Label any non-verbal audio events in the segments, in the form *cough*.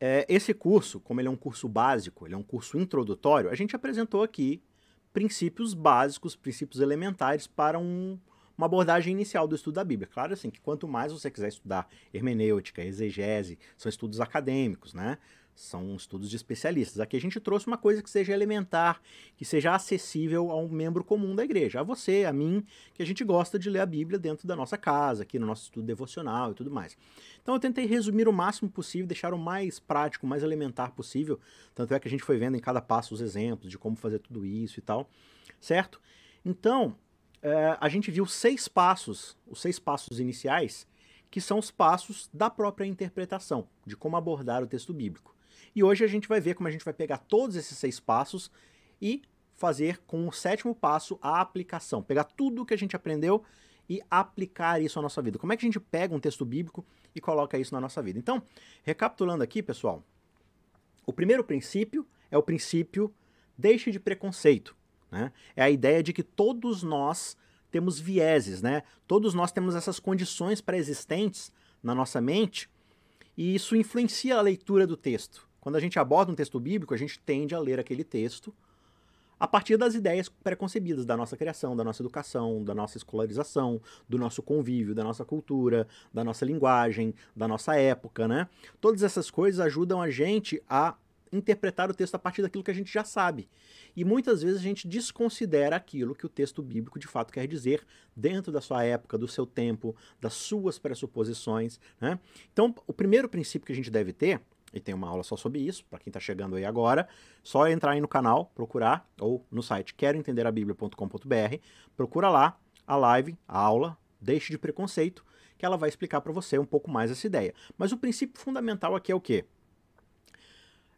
é, esse curso, como ele é um curso básico, ele é um curso introdutório, a gente apresentou aqui princípios básicos, princípios elementares para um, uma abordagem inicial do estudo da Bíblia. Claro assim que quanto mais você quiser estudar hermenêutica, exegese, são estudos acadêmicos, né? São estudos de especialistas. Aqui a gente trouxe uma coisa que seja elementar, que seja acessível a um membro comum da igreja, a você, a mim, que a gente gosta de ler a Bíblia dentro da nossa casa, aqui no nosso estudo devocional e tudo mais. Então eu tentei resumir o máximo possível, deixar o mais prático, o mais elementar possível. Tanto é que a gente foi vendo em cada passo os exemplos de como fazer tudo isso e tal, certo? Então, é, a gente viu seis passos, os seis passos iniciais, que são os passos da própria interpretação, de como abordar o texto bíblico. E hoje a gente vai ver como a gente vai pegar todos esses seis passos e fazer com o sétimo passo a aplicação. Pegar tudo o que a gente aprendeu e aplicar isso à nossa vida. Como é que a gente pega um texto bíblico e coloca isso na nossa vida? Então, recapitulando aqui, pessoal, o primeiro princípio é o princípio deixe de preconceito. Né? É a ideia de que todos nós temos vieses, né? todos nós temos essas condições pré-existentes na nossa mente e isso influencia a leitura do texto. Quando a gente aborda um texto bíblico, a gente tende a ler aquele texto a partir das ideias preconcebidas da nossa criação, da nossa educação, da nossa escolarização, do nosso convívio, da nossa cultura, da nossa linguagem, da nossa época, né? Todas essas coisas ajudam a gente a interpretar o texto a partir daquilo que a gente já sabe. E muitas vezes a gente desconsidera aquilo que o texto bíblico de fato quer dizer dentro da sua época, do seu tempo, das suas pressuposições. Né? Então, o primeiro princípio que a gente deve ter e tem uma aula só sobre isso, para quem está chegando aí agora, só entrar aí no canal, procurar, ou no site queroentenderabiblia.com.br, procura lá a live, a aula, Deixe de Preconceito, que ela vai explicar para você um pouco mais essa ideia. Mas o princípio fundamental aqui é o quê?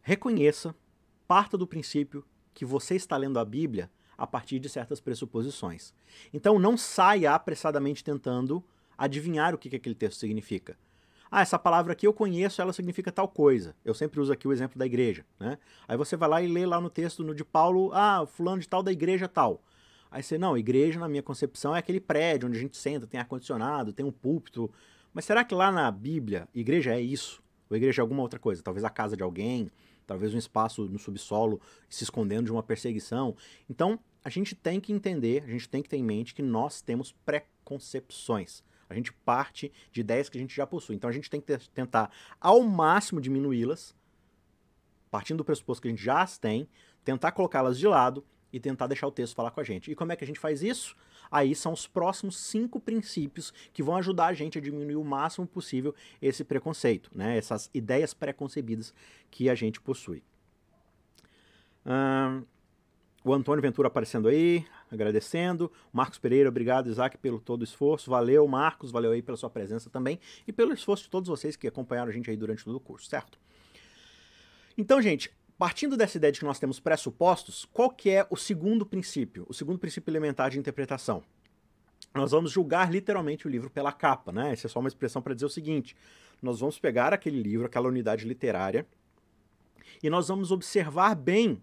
Reconheça, parta do princípio que você está lendo a Bíblia a partir de certas pressuposições. Então não saia apressadamente tentando adivinhar o que, que aquele texto significa ah, essa palavra aqui eu conheço, ela significa tal coisa. Eu sempre uso aqui o exemplo da igreja, né? Aí você vai lá e lê lá no texto no de Paulo, ah, fulano de tal da igreja tal. Aí você, não, igreja na minha concepção é aquele prédio onde a gente senta, tem ar-condicionado, tem um púlpito. Mas será que lá na Bíblia, igreja é isso? Ou igreja é alguma outra coisa? Talvez a casa de alguém, talvez um espaço no subsolo se escondendo de uma perseguição. Então, a gente tem que entender, a gente tem que ter em mente que nós temos preconcepções. A gente parte de ideias que a gente já possui. Então a gente tem que tentar ao máximo diminuí-las, partindo do pressuposto que a gente já as tem, tentar colocá-las de lado e tentar deixar o texto falar com a gente. E como é que a gente faz isso? Aí são os próximos cinco princípios que vão ajudar a gente a diminuir o máximo possível esse preconceito, né? essas ideias preconcebidas que a gente possui. O Antônio Ventura aparecendo aí, agradecendo. Marcos Pereira, obrigado, Isaac, pelo todo o esforço. Valeu, Marcos, valeu aí pela sua presença também e pelo esforço de todos vocês que acompanharam a gente aí durante todo o curso, certo? Então, gente, partindo dessa ideia de que nós temos pressupostos, qual que é o segundo princípio, o segundo princípio elementar de interpretação? Nós vamos julgar literalmente o livro pela capa, né? Essa é só uma expressão para dizer o seguinte: nós vamos pegar aquele livro, aquela unidade literária, e nós vamos observar bem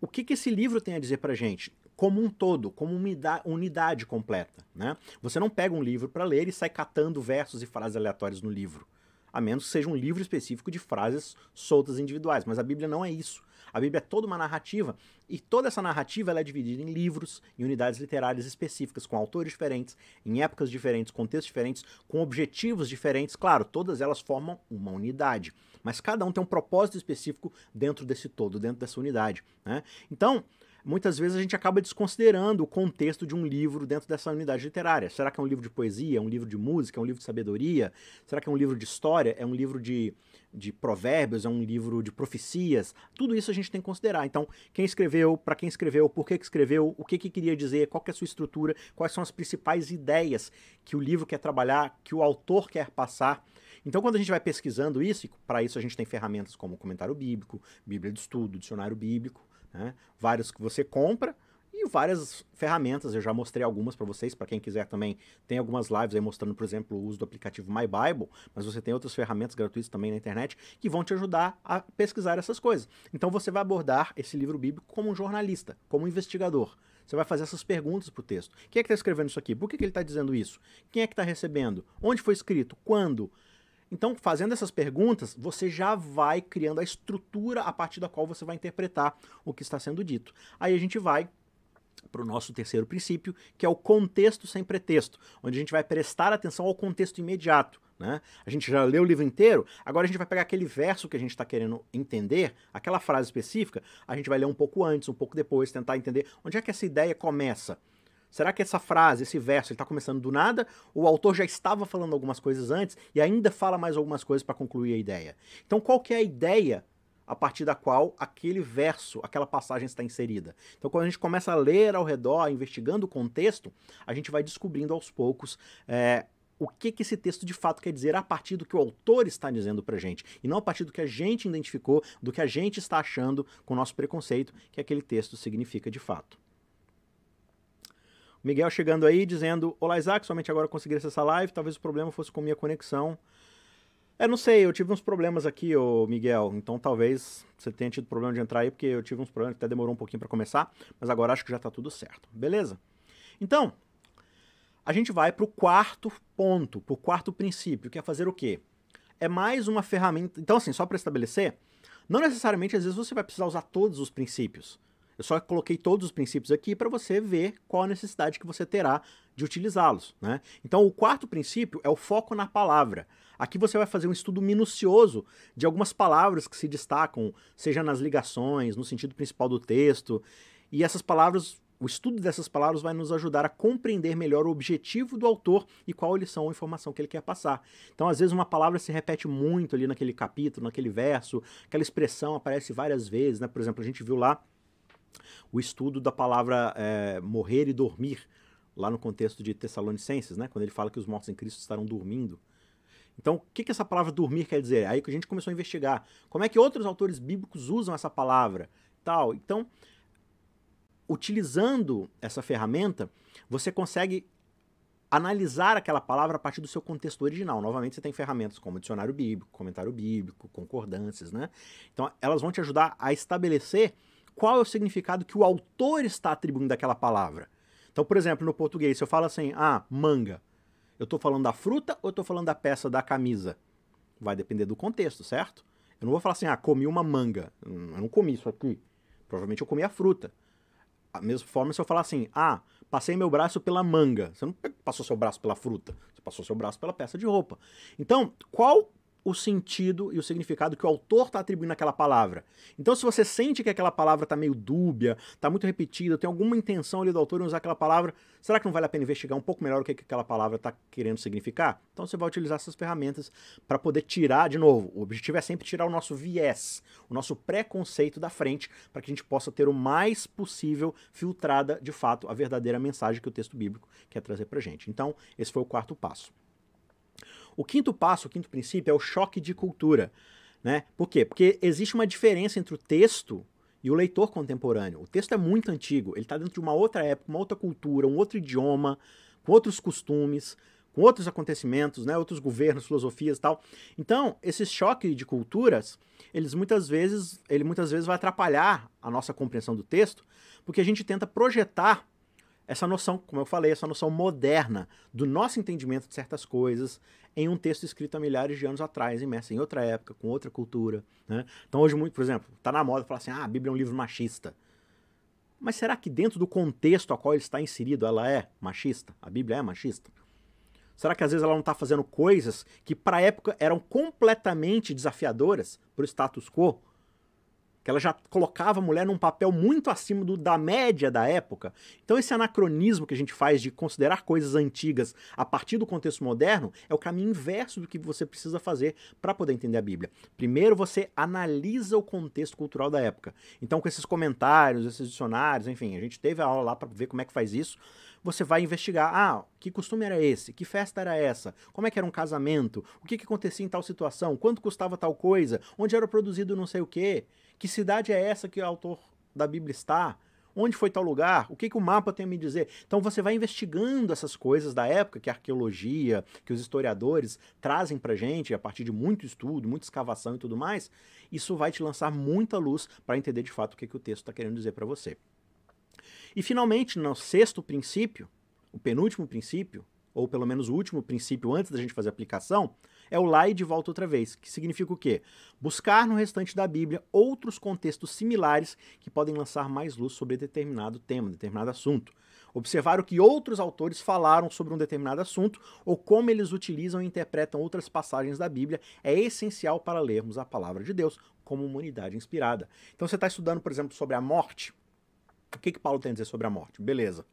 o que, que esse livro tem a dizer para gente como um todo, como uma unidade completa. Né? Você não pega um livro para ler e sai catando versos e frases aleatórias no livro, a menos que seja um livro específico de frases soltas individuais. Mas a Bíblia não é isso. A Bíblia é toda uma narrativa e toda essa narrativa é dividida em livros, em unidades literárias específicas, com autores diferentes, em épocas diferentes, contextos diferentes, com objetivos diferentes. Claro, todas elas formam uma unidade mas cada um tem um propósito específico dentro desse todo, dentro dessa unidade. Né? Então, muitas vezes a gente acaba desconsiderando o contexto de um livro dentro dessa unidade literária. Será que é um livro de poesia, é um livro de música, é um livro de sabedoria? Será que é um livro de história? É um livro de, de provérbios? É um livro de profecias? Tudo isso a gente tem que considerar. Então, quem escreveu, para quem escreveu, por que, que escreveu, o que, que queria dizer, qual que é a sua estrutura, quais são as principais ideias que o livro quer trabalhar, que o autor quer passar. Então, quando a gente vai pesquisando isso, e para isso a gente tem ferramentas como comentário bíblico, Bíblia de estudo, dicionário bíblico, né? vários que você compra e várias ferramentas. Eu já mostrei algumas para vocês, para quem quiser também. Tem algumas lives aí mostrando, por exemplo, o uso do aplicativo My Bible, mas você tem outras ferramentas gratuitas também na internet que vão te ajudar a pesquisar essas coisas. Então, você vai abordar esse livro bíblico como um jornalista, como um investigador. Você vai fazer essas perguntas para o texto. Quem é que está escrevendo isso aqui? Por que, que ele está dizendo isso? Quem é que está recebendo? Onde foi escrito? Quando? Então, fazendo essas perguntas, você já vai criando a estrutura a partir da qual você vai interpretar o que está sendo dito. Aí a gente vai para o nosso terceiro princípio, que é o contexto sem pretexto, onde a gente vai prestar atenção ao contexto imediato. Né? A gente já leu o livro inteiro, agora a gente vai pegar aquele verso que a gente está querendo entender, aquela frase específica, a gente vai ler um pouco antes, um pouco depois, tentar entender onde é que essa ideia começa. Será que essa frase, esse verso, está começando do nada? Ou o autor já estava falando algumas coisas antes e ainda fala mais algumas coisas para concluir a ideia? Então, qual que é a ideia a partir da qual aquele verso, aquela passagem está inserida. Então, quando a gente começa a ler ao redor, investigando o contexto, a gente vai descobrindo aos poucos é, o que, que esse texto de fato quer dizer a partir do que o autor está dizendo para gente, e não a partir do que a gente identificou, do que a gente está achando com o nosso preconceito que aquele texto significa de fato. Miguel chegando aí dizendo: Olá, Isaac, somente agora consegui acessar a live. Talvez o problema fosse com minha conexão. É, não sei, eu tive uns problemas aqui, ô Miguel, então talvez você tenha tido problema de entrar aí, porque eu tive uns problemas, até demorou um pouquinho para começar, mas agora acho que já está tudo certo, beleza? Então, a gente vai para o quarto ponto, para o quarto princípio, que é fazer o quê? É mais uma ferramenta. Então, assim, só para estabelecer, não necessariamente às vezes você vai precisar usar todos os princípios. Eu só coloquei todos os princípios aqui para você ver qual a necessidade que você terá de utilizá-los. Né? Então, o quarto princípio é o foco na palavra. Aqui você vai fazer um estudo minucioso de algumas palavras que se destacam, seja nas ligações, no sentido principal do texto. E essas palavras, o estudo dessas palavras vai nos ajudar a compreender melhor o objetivo do autor e qual lição ou informação que ele quer passar. Então, às vezes, uma palavra se repete muito ali naquele capítulo, naquele verso, aquela expressão aparece várias vezes. Né? Por exemplo, a gente viu lá o estudo da palavra é, morrer e dormir, lá no contexto de Tessalonicenses, né? quando ele fala que os mortos em Cristo estarão dormindo. Então, o que, que essa palavra dormir quer dizer? Aí que a gente começou a investigar. Como é que outros autores bíblicos usam essa palavra? Tal. Então, utilizando essa ferramenta, você consegue analisar aquela palavra a partir do seu contexto original. Novamente, você tem ferramentas como dicionário bíblico, comentário bíblico, concordâncias, né? Então, elas vão te ajudar a estabelecer qual é o significado que o autor está atribuindo daquela palavra. Então, por exemplo, no português, se eu falo assim, ah, manga, eu estou falando da fruta ou eu estou falando da peça da camisa? Vai depender do contexto, certo? Eu não vou falar assim, ah, comi uma manga. Eu não comi isso aqui. Provavelmente eu comi a fruta. A mesma forma se eu falar assim, ah, passei meu braço pela manga. Você não passou seu braço pela fruta, você passou seu braço pela peça de roupa. Então, qual o sentido e o significado que o autor está atribuindo àquela palavra. Então, se você sente que aquela palavra está meio dúbia, está muito repetida, tem alguma intenção ali do autor em usar aquela palavra, será que não vale a pena investigar um pouco melhor o que, que aquela palavra está querendo significar? Então, você vai utilizar essas ferramentas para poder tirar, de novo, o objetivo é sempre tirar o nosso viés, o nosso preconceito da frente, para que a gente possa ter o mais possível filtrada, de fato, a verdadeira mensagem que o texto bíblico quer trazer para gente. Então, esse foi o quarto passo. O quinto passo, o quinto princípio é o choque de cultura. Né? Por quê? Porque existe uma diferença entre o texto e o leitor contemporâneo. O texto é muito antigo, ele está dentro de uma outra época, uma outra cultura, um outro idioma, com outros costumes, com outros acontecimentos, né, outros governos, filosofias e tal. Então, esse choque de culturas, eles muitas vezes, ele muitas vezes vai atrapalhar a nossa compreensão do texto, porque a gente tenta projetar essa noção, como eu falei, essa noção moderna do nosso entendimento de certas coisas em um texto escrito há milhares de anos atrás, imerso em outra época, com outra cultura. Né? Então, hoje, muito, por exemplo, está na moda falar assim: ah, a Bíblia é um livro machista. Mas será que dentro do contexto a qual ele está inserido, ela é machista? A Bíblia é machista? Será que às vezes ela não está fazendo coisas que para a época eram completamente desafiadoras para o status quo? Que ela já colocava a mulher num papel muito acima do, da média da época. Então, esse anacronismo que a gente faz de considerar coisas antigas a partir do contexto moderno é o caminho inverso do que você precisa fazer para poder entender a Bíblia. Primeiro, você analisa o contexto cultural da época. Então, com esses comentários, esses dicionários, enfim, a gente teve a aula lá para ver como é que faz isso. Você vai investigar, ah, que costume era esse? Que festa era essa? Como é que era um casamento? O que, que acontecia em tal situação? Quanto custava tal coisa? Onde era produzido não sei o quê? Que cidade é essa que o autor da Bíblia está? Onde foi tal lugar? O que, que o mapa tem a me dizer? Então você vai investigando essas coisas da época que a arqueologia, que os historiadores trazem pra gente, a partir de muito estudo, muita escavação e tudo mais. Isso vai te lançar muita luz para entender de fato o que, que o texto está querendo dizer para você. E finalmente, no sexto princípio, o penúltimo princípio, ou pelo menos o último princípio antes da gente fazer a aplicação, é o lá e de volta outra vez, que significa o quê? Buscar no restante da Bíblia outros contextos similares que podem lançar mais luz sobre determinado tema, determinado assunto. Observar o que outros autores falaram sobre um determinado assunto ou como eles utilizam e interpretam outras passagens da Bíblia é essencial para lermos a palavra de Deus como uma unidade inspirada. Então você está estudando, por exemplo, sobre a morte. O que, que Paulo tem a dizer sobre a morte? Beleza.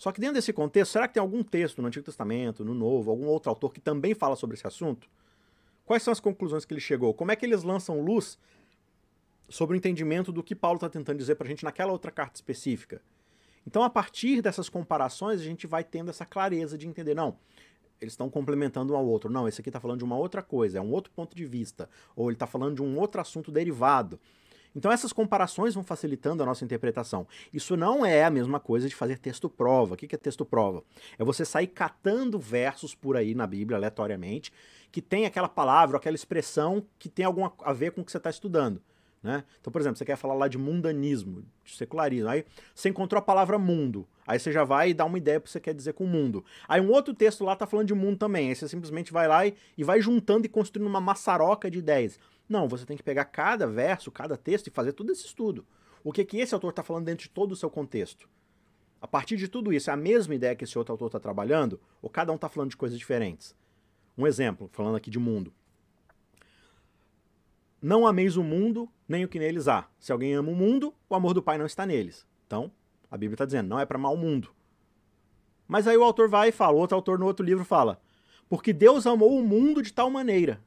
Só que dentro desse contexto, será que tem algum texto no Antigo Testamento, no Novo, algum outro autor que também fala sobre esse assunto? Quais são as conclusões que ele chegou? Como é que eles lançam luz sobre o entendimento do que Paulo está tentando dizer para a gente naquela outra carta específica? Então, a partir dessas comparações, a gente vai tendo essa clareza de entender, não, eles estão complementando um ao outro. Não, esse aqui está falando de uma outra coisa, é um outro ponto de vista. Ou ele está falando de um outro assunto derivado. Então essas comparações vão facilitando a nossa interpretação. Isso não é a mesma coisa de fazer texto-prova. O que é texto-prova? É você sair catando versos por aí na Bíblia, aleatoriamente, que tem aquela palavra, aquela expressão que tem alguma a ver com o que você está estudando. Né? Então, por exemplo, você quer falar lá de mundanismo, de secularismo, aí você encontrou a palavra mundo, aí você já vai e dá uma ideia para que você quer dizer com mundo. Aí um outro texto lá está falando de mundo também, aí você simplesmente vai lá e, e vai juntando e construindo uma maçaroca de ideias. Não, você tem que pegar cada verso, cada texto e fazer todo esse estudo. O que, que esse autor está falando dentro de todo o seu contexto? A partir de tudo isso, é a mesma ideia que esse outro autor está trabalhando, ou cada um está falando de coisas diferentes? Um exemplo, falando aqui de mundo. Não ameis o mundo, nem o que neles há. Se alguém ama o mundo, o amor do Pai não está neles. Então, a Bíblia está dizendo, não é para amar o mundo. Mas aí o autor vai e fala, outro autor no outro livro fala, porque Deus amou o mundo de tal maneira.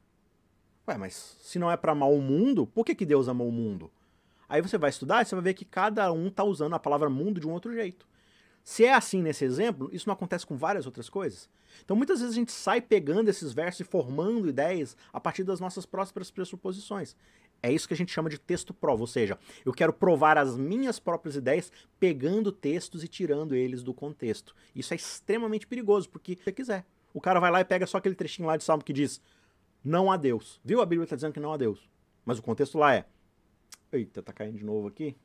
Ué, mas se não é para amar o mundo, por que, que Deus amou o mundo? Aí você vai estudar e você vai ver que cada um está usando a palavra mundo de um outro jeito. Se é assim nesse exemplo, isso não acontece com várias outras coisas. Então muitas vezes a gente sai pegando esses versos e formando ideias a partir das nossas próprias pressuposições. É isso que a gente chama de texto prova, ou seja, eu quero provar as minhas próprias ideias pegando textos e tirando eles do contexto. Isso é extremamente perigoso, porque se você quiser. O cara vai lá e pega só aquele trechinho lá de Salmo que diz não há Deus. Viu? A Bíblia está dizendo que não há Deus. Mas o contexto lá é. Eita, tá caindo de novo aqui.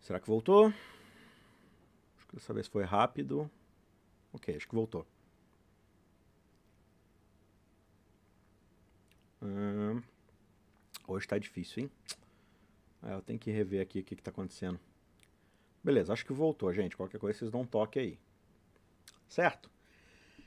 Será que voltou? Acho que dessa vez foi rápido. Ok, acho que voltou. Hoje tá difícil, hein? É, eu tenho que rever aqui o que, que tá acontecendo. Beleza, acho que voltou, gente. Qualquer coisa vocês dão um toque aí. Certo?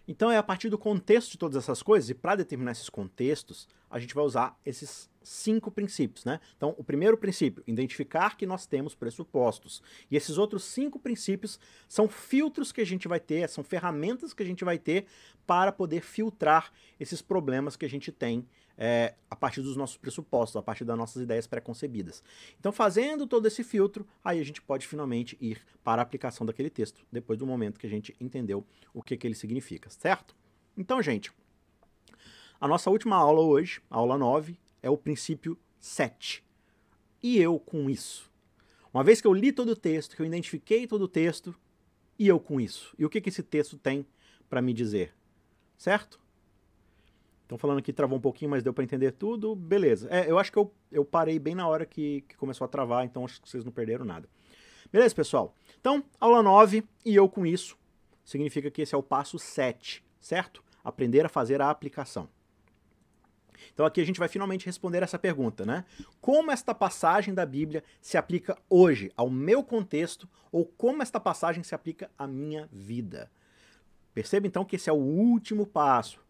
Então é a partir do contexto de todas essas coisas, e para determinar esses contextos, a gente vai usar esses cinco princípios, né? Então, o primeiro princípio, identificar que nós temos pressupostos. E esses outros cinco princípios são filtros que a gente vai ter, são ferramentas que a gente vai ter para poder filtrar esses problemas que a gente tem é, a partir dos nossos pressupostos, a partir das nossas ideias pré-concebidas. Então, fazendo todo esse filtro, aí a gente pode finalmente ir para a aplicação daquele texto, depois do momento que a gente entendeu o que, que ele significa, certo? Então, gente, a nossa última aula hoje, aula 9, é o princípio 7. E eu com isso? Uma vez que eu li todo o texto, que eu identifiquei todo o texto, e eu com isso? E o que, que esse texto tem para me dizer? Certo? Estão falando que travou um pouquinho, mas deu para entender tudo. Beleza. É, eu acho que eu, eu parei bem na hora que, que começou a travar, então acho que vocês não perderam nada. Beleza, pessoal? Então, aula 9, e eu com isso, significa que esse é o passo 7, certo? Aprender a fazer a aplicação. Então aqui a gente vai finalmente responder essa pergunta, né? Como esta passagem da Bíblia se aplica hoje ao meu contexto ou como esta passagem se aplica à minha vida? Perceba então que esse é o último passo.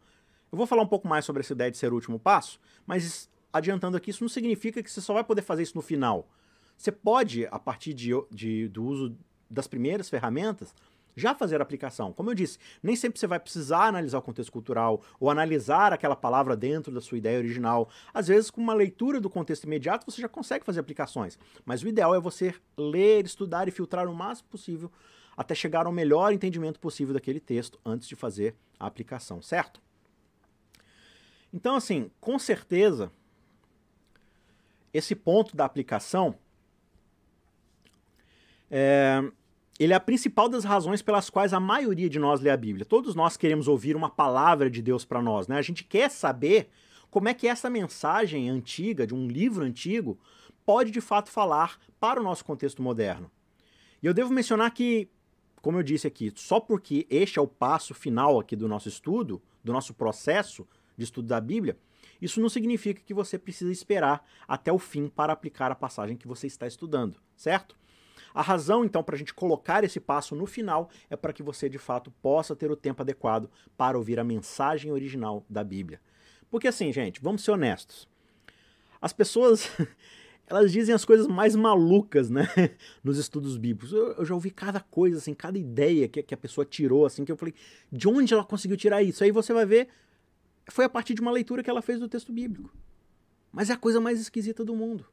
Eu vou falar um pouco mais sobre essa ideia de ser o último passo, mas adiantando aqui, isso não significa que você só vai poder fazer isso no final. Você pode, a partir de, de, do uso das primeiras ferramentas, já fazer a aplicação. Como eu disse, nem sempre você vai precisar analisar o contexto cultural ou analisar aquela palavra dentro da sua ideia original. Às vezes, com uma leitura do contexto imediato, você já consegue fazer aplicações. Mas o ideal é você ler, estudar e filtrar o máximo possível até chegar ao melhor entendimento possível daquele texto antes de fazer a aplicação, certo? Então, assim, com certeza, esse ponto da aplicação é, ele é a principal das razões pelas quais a maioria de nós lê a Bíblia. Todos nós queremos ouvir uma palavra de Deus para nós, né? A gente quer saber como é que essa mensagem antiga, de um livro antigo, pode de fato falar para o nosso contexto moderno. E eu devo mencionar que, como eu disse aqui, só porque este é o passo final aqui do nosso estudo, do nosso processo de estudo da Bíblia, isso não significa que você precisa esperar até o fim para aplicar a passagem que você está estudando, certo? A razão, então, para a gente colocar esse passo no final é para que você, de fato, possa ter o tempo adequado para ouvir a mensagem original da Bíblia. Porque, assim, gente, vamos ser honestos. As pessoas. *laughs* elas dizem as coisas mais malucas, né? *laughs* Nos estudos bíblicos. Eu, eu, já ouvi cada coisa, assim, cada ideia que, que a pessoa tirou, assim, que eu falei, de onde ela conseguiu tirar isso? Aí você vai ver, foi a partir de uma leitura que ela fez do texto bíblico. Mas é a coisa mais esquisita do mundo.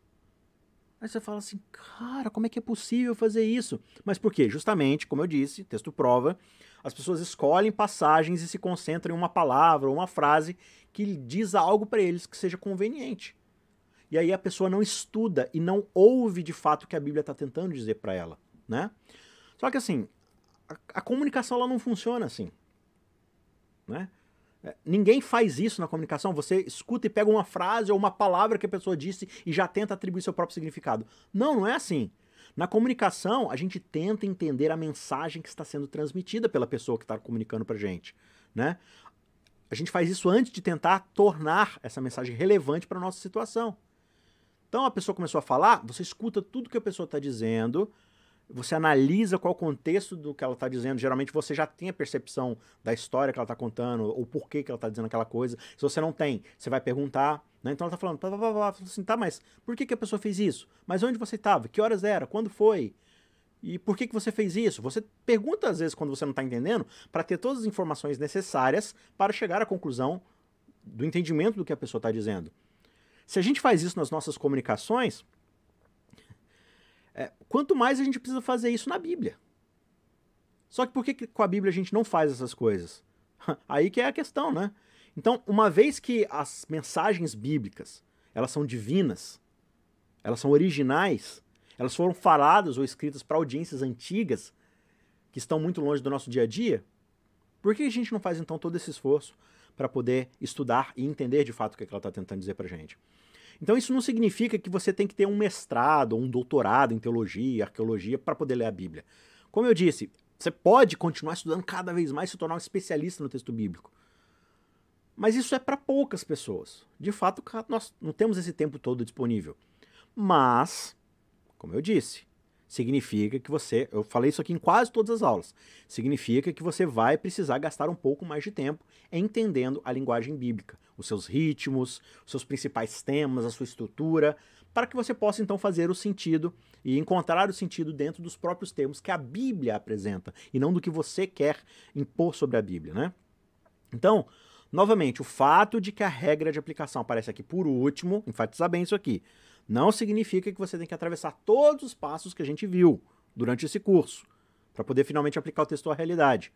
Aí você fala assim, cara, como é que é possível fazer isso? Mas por quê? Justamente, como eu disse, texto prova, as pessoas escolhem passagens e se concentram em uma palavra ou uma frase que diz algo para eles que seja conveniente. E aí a pessoa não estuda e não ouve de fato o que a Bíblia está tentando dizer para ela, né? Só que assim, a, a comunicação ela não funciona assim, né? Ninguém faz isso na comunicação. Você escuta e pega uma frase ou uma palavra que a pessoa disse e já tenta atribuir seu próprio significado. Não, não é assim. Na comunicação, a gente tenta entender a mensagem que está sendo transmitida pela pessoa que está comunicando para gente, né? A gente faz isso antes de tentar tornar essa mensagem relevante para a nossa situação. Então a pessoa começou a falar, você escuta tudo que a pessoa está dizendo, você analisa qual o contexto do que ela está dizendo. Geralmente você já tem a percepção da história que ela está contando, ou porquê que ela está dizendo aquela coisa. Se você não tem, você vai perguntar. Né? Então ela está falando, blá, blá, blá, assim, tá, mas por que, que a pessoa fez isso? Mas onde você estava? Que horas era? Quando foi? E por que, que você fez isso? Você pergunta às vezes quando você não está entendendo, para ter todas as informações necessárias para chegar à conclusão do entendimento do que a pessoa está dizendo. Se a gente faz isso nas nossas comunicações, é, quanto mais a gente precisa fazer isso na Bíblia. Só que por que, que com a Bíblia a gente não faz essas coisas? *laughs* Aí que é a questão, né? Então, uma vez que as mensagens bíblicas, elas são divinas, elas são originais, elas foram faladas ou escritas para audiências antigas que estão muito longe do nosso dia a dia, por que a gente não faz então todo esse esforço para poder estudar e entender de fato o que ela está tentando dizer para a gente? Então isso não significa que você tem que ter um mestrado ou um doutorado em teologia, arqueologia para poder ler a Bíblia. Como eu disse, você pode continuar estudando cada vez mais, se tornar um especialista no texto bíblico. Mas isso é para poucas pessoas. De fato, nós não temos esse tempo todo disponível. Mas, como eu disse, significa que você, eu falei isso aqui em quase todas as aulas, significa que você vai precisar gastar um pouco mais de tempo entendendo a linguagem bíblica, os seus ritmos, os seus principais temas, a sua estrutura, para que você possa então fazer o sentido e encontrar o sentido dentro dos próprios termos que a Bíblia apresenta e não do que você quer impor sobre a Bíblia, né? Então, novamente, o fato de que a regra de aplicação aparece aqui por último, enfatizar bem isso aqui, não significa que você tem que atravessar todos os passos que a gente viu durante esse curso, para poder finalmente aplicar o texto à realidade.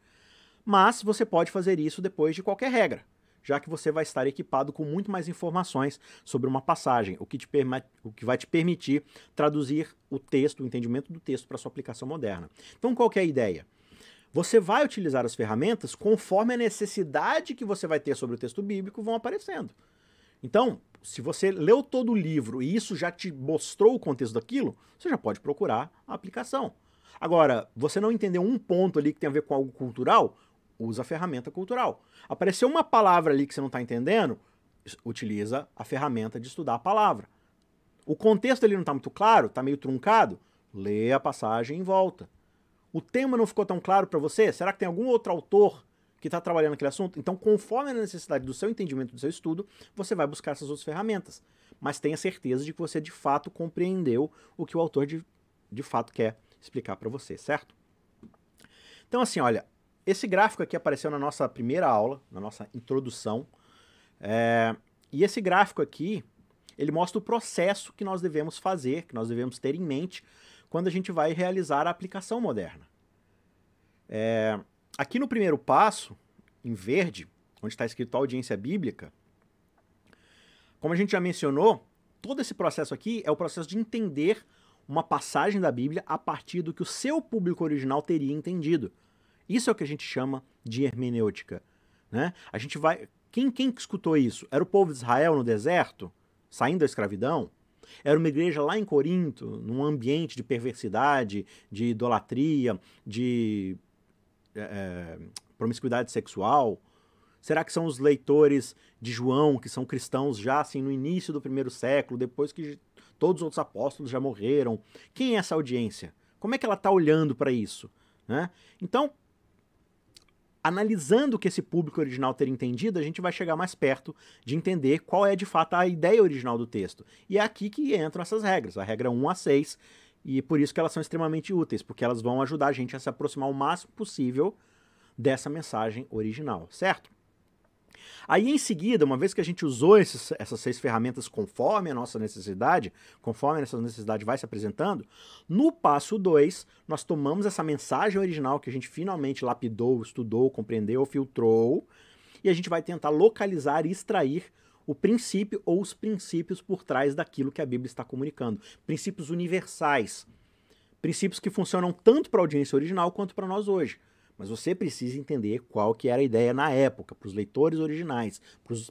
Mas você pode fazer isso depois de qualquer regra, já que você vai estar equipado com muito mais informações sobre uma passagem, o que, te o que vai te permitir traduzir o texto, o entendimento do texto para sua aplicação moderna. Então, qual é a ideia? Você vai utilizar as ferramentas conforme a necessidade que você vai ter sobre o texto bíblico vão aparecendo. Então, se você leu todo o livro e isso já te mostrou o contexto daquilo, você já pode procurar a aplicação. Agora, você não entendeu um ponto ali que tem a ver com algo cultural, usa a ferramenta cultural. Apareceu uma palavra ali que você não está entendendo, utiliza a ferramenta de estudar a palavra. O contexto ali não está muito claro, está meio truncado, lê a passagem em volta. O tema não ficou tão claro para você? Será que tem algum outro autor que está trabalhando aquele assunto. Então, conforme a necessidade do seu entendimento, do seu estudo, você vai buscar essas outras ferramentas. Mas tenha certeza de que você de fato compreendeu o que o autor de, de fato quer explicar para você, certo? Então, assim, olha, esse gráfico aqui apareceu na nossa primeira aula, na nossa introdução. É, e esse gráfico aqui, ele mostra o processo que nós devemos fazer, que nós devemos ter em mente quando a gente vai realizar a aplicação moderna. É, Aqui no primeiro passo, em verde, onde está escrito audiência bíblica, como a gente já mencionou, todo esse processo aqui é o processo de entender uma passagem da Bíblia a partir do que o seu público original teria entendido. Isso é o que a gente chama de hermenêutica. Né? A gente vai. Quem, quem escutou isso? Era o povo de Israel no deserto, saindo da escravidão? Era uma igreja lá em Corinto, num ambiente de perversidade, de idolatria, de é, promiscuidade sexual? Será que são os leitores de João, que são cristãos já assim no início do primeiro século, depois que todos os outros apóstolos já morreram? Quem é essa audiência? Como é que ela está olhando para isso? Né? Então, analisando o que esse público original ter entendido, a gente vai chegar mais perto de entender qual é de fato a ideia original do texto. E é aqui que entram essas regras, a regra 1 a 6, e por isso que elas são extremamente úteis, porque elas vão ajudar a gente a se aproximar o máximo possível dessa mensagem original, certo? Aí em seguida, uma vez que a gente usou esses, essas seis ferramentas conforme a nossa necessidade, conforme essa necessidade vai se apresentando, no passo 2, nós tomamos essa mensagem original que a gente finalmente lapidou, estudou, compreendeu, filtrou, e a gente vai tentar localizar e extrair o princípio ou os princípios por trás daquilo que a Bíblia está comunicando. Princípios universais. Princípios que funcionam tanto para a audiência original quanto para nós hoje mas você precisa entender qual que era a ideia na época, para os leitores originais,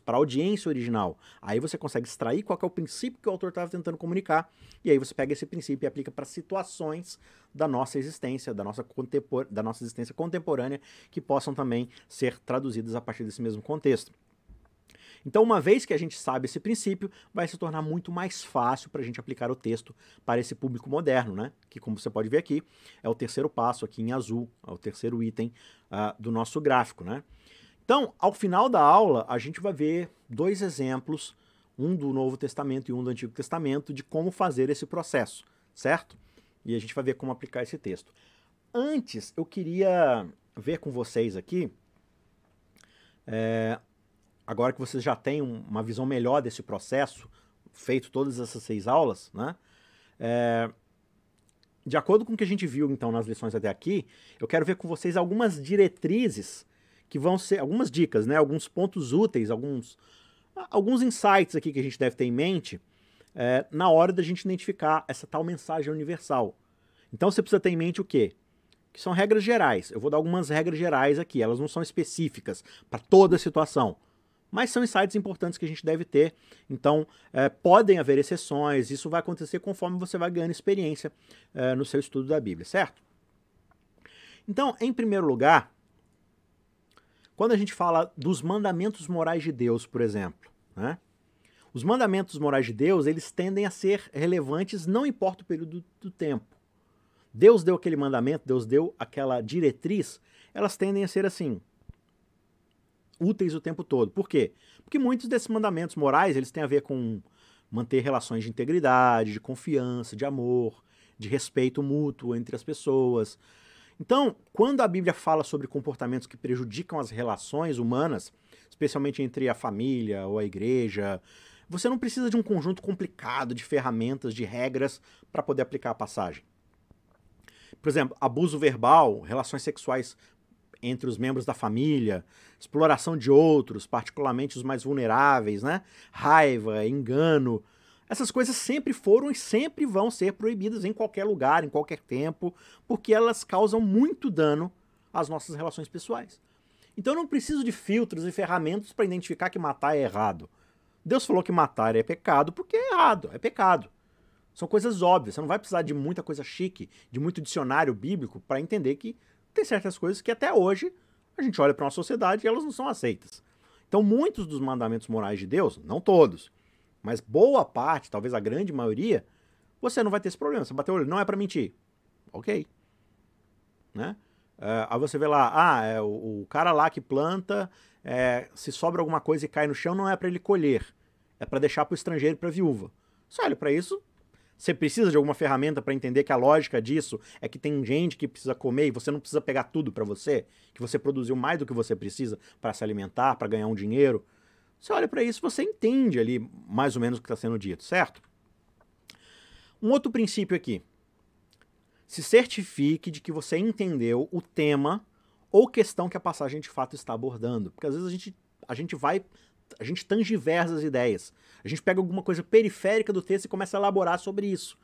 para a audiência original. Aí você consegue extrair qual é o princípio que o autor estava tentando comunicar, e aí você pega esse princípio e aplica para situações da nossa existência, da nossa, da nossa existência contemporânea, que possam também ser traduzidas a partir desse mesmo contexto. Então, uma vez que a gente sabe esse princípio, vai se tornar muito mais fácil para a gente aplicar o texto para esse público moderno, né? Que, como você pode ver aqui, é o terceiro passo aqui em azul, é o terceiro item uh, do nosso gráfico, né? Então, ao final da aula, a gente vai ver dois exemplos, um do Novo Testamento e um do Antigo Testamento, de como fazer esse processo, certo? E a gente vai ver como aplicar esse texto. Antes, eu queria ver com vocês aqui é, agora que vocês já têm uma visão melhor desse processo, feito todas essas seis aulas, né? É, de acordo com o que a gente viu então nas lições até aqui, eu quero ver com vocês algumas diretrizes que vão ser, algumas dicas, né? Alguns pontos úteis, alguns, alguns insights aqui que a gente deve ter em mente é, na hora da gente identificar essa tal mensagem universal. Então você precisa ter em mente o quê? Que são regras gerais. Eu vou dar algumas regras gerais aqui, elas não são específicas para toda a situação mas são insights importantes que a gente deve ter. Então, é, podem haver exceções, isso vai acontecer conforme você vai ganhando experiência é, no seu estudo da Bíblia, certo? Então, em primeiro lugar, quando a gente fala dos mandamentos morais de Deus, por exemplo, né? Os mandamentos morais de Deus, eles tendem a ser relevantes não importa o período do tempo. Deus deu aquele mandamento, Deus deu aquela diretriz, elas tendem a ser assim, úteis o tempo todo. Por quê? Porque muitos desses mandamentos morais, eles têm a ver com manter relações de integridade, de confiança, de amor, de respeito mútuo entre as pessoas. Então, quando a Bíblia fala sobre comportamentos que prejudicam as relações humanas, especialmente entre a família ou a igreja, você não precisa de um conjunto complicado de ferramentas, de regras para poder aplicar a passagem. Por exemplo, abuso verbal, relações sexuais entre os membros da família, exploração de outros, particularmente os mais vulneráveis, né? Raiva, engano. Essas coisas sempre foram e sempre vão ser proibidas em qualquer lugar, em qualquer tempo, porque elas causam muito dano às nossas relações pessoais. Então eu não preciso de filtros e ferramentas para identificar que matar é errado. Deus falou que matar é pecado porque é errado, é pecado. São coisas óbvias. Você não vai precisar de muita coisa chique, de muito dicionário bíblico para entender que tem certas coisas que até hoje a gente olha para uma sociedade e elas não são aceitas. Então, muitos dos mandamentos morais de Deus, não todos, mas boa parte, talvez a grande maioria, você não vai ter esse problema. Você bateu o olho, não é para mentir. Ok. Né? É, aí você vê lá, ah, é, o, o, cara lá que planta, é, se sobra alguma coisa e cai no chão, não é para ele colher. É para deixar para o estrangeiro para a viúva. Você olha para isso, você precisa de alguma ferramenta para entender que a lógica disso é que tem gente que precisa comer e você não precisa pegar tudo para você, que você produziu mais do que você precisa para se alimentar, para ganhar um dinheiro. Você olha para isso, você entende ali mais ou menos o que está sendo dito, certo? Um outro princípio aqui. Se certifique de que você entendeu o tema ou questão que a passagem de fato está abordando. Porque às vezes a gente, a gente vai a gente tangiversa as ideias. A gente pega alguma coisa periférica do texto e começa a elaborar sobre isso.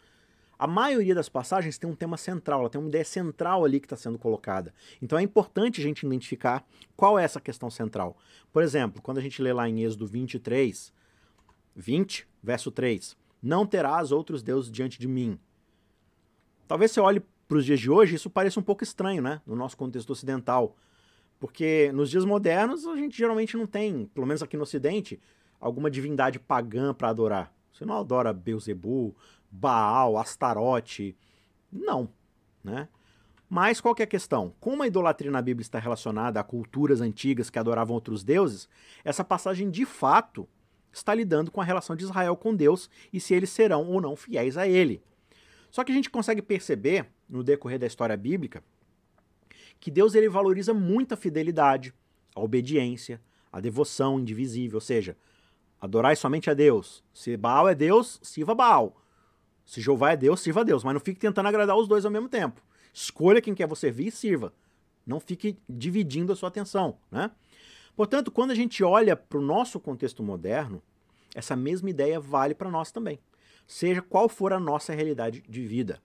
a maioria das passagens tem um tema central, ela tem uma ideia central ali que está sendo colocada. Então é importante a gente identificar qual é essa questão central. Por exemplo, quando a gente lê lá em Êxodo 23, 20, verso 3, não terás outros deuses diante de mim. Talvez você olhe para os dias de hoje, isso pareça um pouco estranho, né? No nosso contexto ocidental. Porque nos dias modernos a gente geralmente não tem, pelo menos aqui no Ocidente, alguma divindade pagã para adorar. Você não adora Beuzebu, Baal, Astarote. Não, né? Mas qual que é a questão? Como a idolatria na Bíblia está relacionada a culturas antigas que adoravam outros deuses, essa passagem de fato está lidando com a relação de Israel com Deus e se eles serão ou não fiéis a ele. Só que a gente consegue perceber, no decorrer da história bíblica, que Deus ele valoriza muito a fidelidade, a obediência, a devoção indivisível, ou seja, adorar somente a Deus. Se Baal é Deus, sirva Baal. Se Jeová é Deus, sirva a Deus, mas não fique tentando agradar os dois ao mesmo tempo. Escolha quem quer você servir e sirva. Não fique dividindo a sua atenção, né? Portanto, quando a gente olha para o nosso contexto moderno, essa mesma ideia vale para nós também, seja qual for a nossa realidade de vida.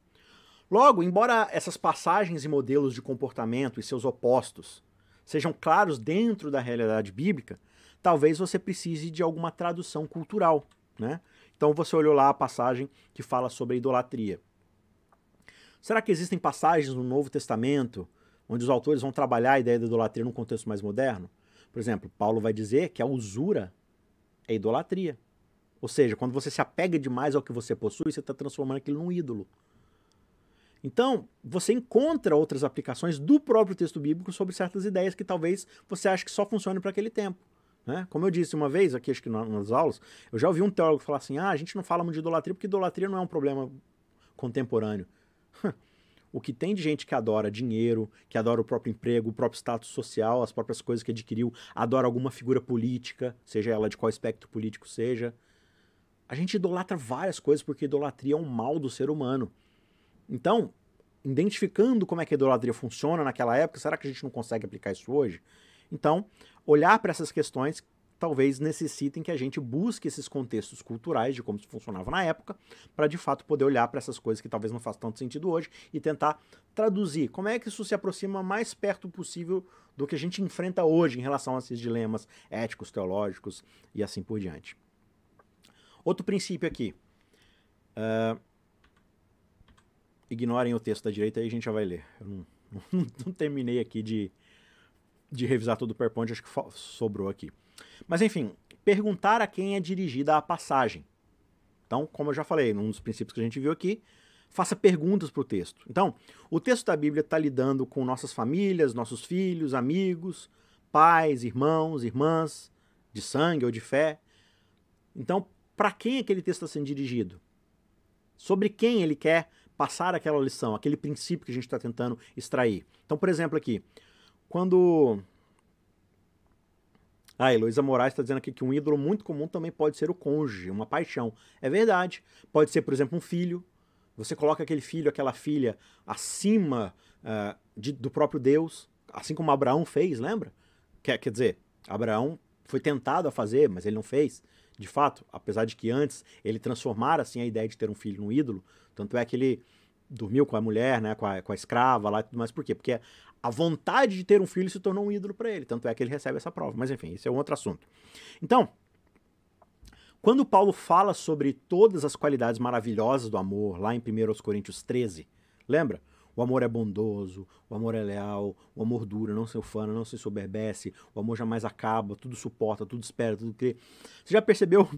Logo, embora essas passagens e modelos de comportamento e seus opostos sejam claros dentro da realidade bíblica, talvez você precise de alguma tradução cultural, né? Então você olhou lá a passagem que fala sobre a idolatria. Será que existem passagens no Novo Testamento onde os autores vão trabalhar a ideia da idolatria num contexto mais moderno? Por exemplo, Paulo vai dizer que a usura é idolatria. Ou seja, quando você se apega demais ao que você possui, você está transformando aquilo num ídolo. Então, você encontra outras aplicações do próprio texto bíblico sobre certas ideias que talvez você ache que só funcionem para aquele tempo. Né? Como eu disse uma vez aqui, acho que nas aulas, eu já ouvi um teólogo falar assim: ah, a gente não fala muito de idolatria porque idolatria não é um problema contemporâneo. *laughs* o que tem de gente que adora dinheiro, que adora o próprio emprego, o próprio status social, as próprias coisas que adquiriu, adora alguma figura política, seja ela de qual espectro político seja. A gente idolatra várias coisas porque idolatria é um mal do ser humano. Então, identificando como é que a idolatria funciona naquela época, será que a gente não consegue aplicar isso hoje? Então, olhar para essas questões talvez necessitem que a gente busque esses contextos culturais de como isso funcionava na época, para de fato poder olhar para essas coisas que talvez não façam tanto sentido hoje e tentar traduzir como é que isso se aproxima mais perto possível do que a gente enfrenta hoje em relação a esses dilemas éticos, teológicos e assim por diante. Outro princípio aqui. Uh, ignorem o texto da direita e a gente já vai ler. Eu não, *laughs* não, não terminei aqui de, de revisar todo o PowerPoint, acho que sobrou aqui. Mas enfim, perguntar a quem é dirigida a passagem. Então, como eu já falei, num dos princípios que a gente viu aqui, faça perguntas para o texto. Então, o texto da Bíblia está lidando com nossas famílias, nossos filhos, amigos, pais, irmãos, irmãs, de sangue ou de fé. Então, para quem aquele texto está sendo dirigido? Sobre quem ele quer passar aquela lição, aquele princípio que a gente está tentando extrair. Então, por exemplo, aqui, quando. Ah, Heloísa Moraes está dizendo aqui que um ídolo muito comum também pode ser o cônjuge, uma paixão. É verdade. Pode ser, por exemplo, um filho. Você coloca aquele filho, aquela filha acima uh, de, do próprio Deus, assim como Abraão fez, lembra? Quer, quer dizer, Abraão foi tentado a fazer, mas ele não fez. De fato, apesar de que antes ele transformara assim a ideia de ter um filho num ídolo, tanto é que ele dormiu com a mulher, né, com a, com a escrava lá e tudo mais. Por quê? Porque a vontade de ter um filho se tornou um ídolo para ele. Tanto é que ele recebe essa prova. Mas enfim, esse é um outro assunto. Então, quando Paulo fala sobre todas as qualidades maravilhosas do amor, lá em 1 Coríntios 13, lembra? O amor é bondoso, o amor é leal, o amor dura, não se ufana, não se soberbece, o amor jamais acaba, tudo suporta, tudo espera, tudo crê. Você já percebeu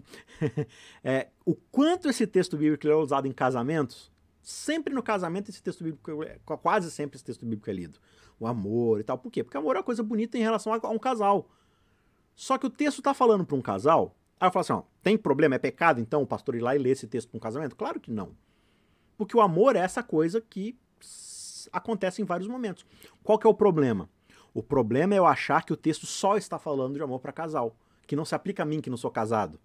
*laughs* é, o quanto esse texto bíblico é usado em casamentos? Sempre no casamento esse texto bíblico, é, quase sempre esse texto bíblico é lido. O amor e tal. Por quê? Porque amor é uma coisa bonita em relação a um casal. Só que o texto está falando para um casal. Aí eu falo assim: ó, tem problema? É pecado então o pastor ir lá e ler esse texto para um casamento? Claro que não. Porque o amor é essa coisa que acontece em vários momentos. Qual que é o problema? O problema é eu achar que o texto só está falando de amor para casal, que não se aplica a mim que não sou casado.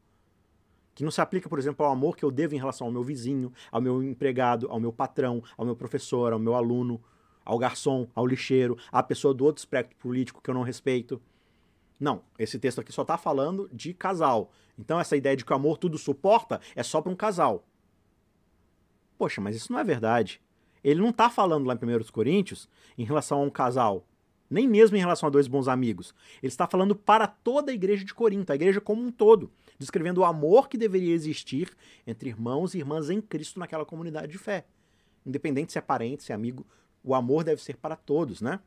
Que não se aplica, por exemplo, ao amor que eu devo em relação ao meu vizinho, ao meu empregado, ao meu patrão, ao meu professor, ao meu aluno, ao garçom, ao lixeiro, à pessoa do outro espectro político que eu não respeito. Não, esse texto aqui só está falando de casal. Então essa ideia de que o amor tudo suporta é só para um casal. Poxa, mas isso não é verdade. Ele não está falando lá em 1 Coríntios em relação a um casal, nem mesmo em relação a dois bons amigos. Ele está falando para toda a igreja de Corinto, a igreja como um todo, descrevendo o amor que deveria existir entre irmãos e irmãs em Cristo naquela comunidade de fé. Independente se é parente, se é amigo, o amor deve ser para todos, né?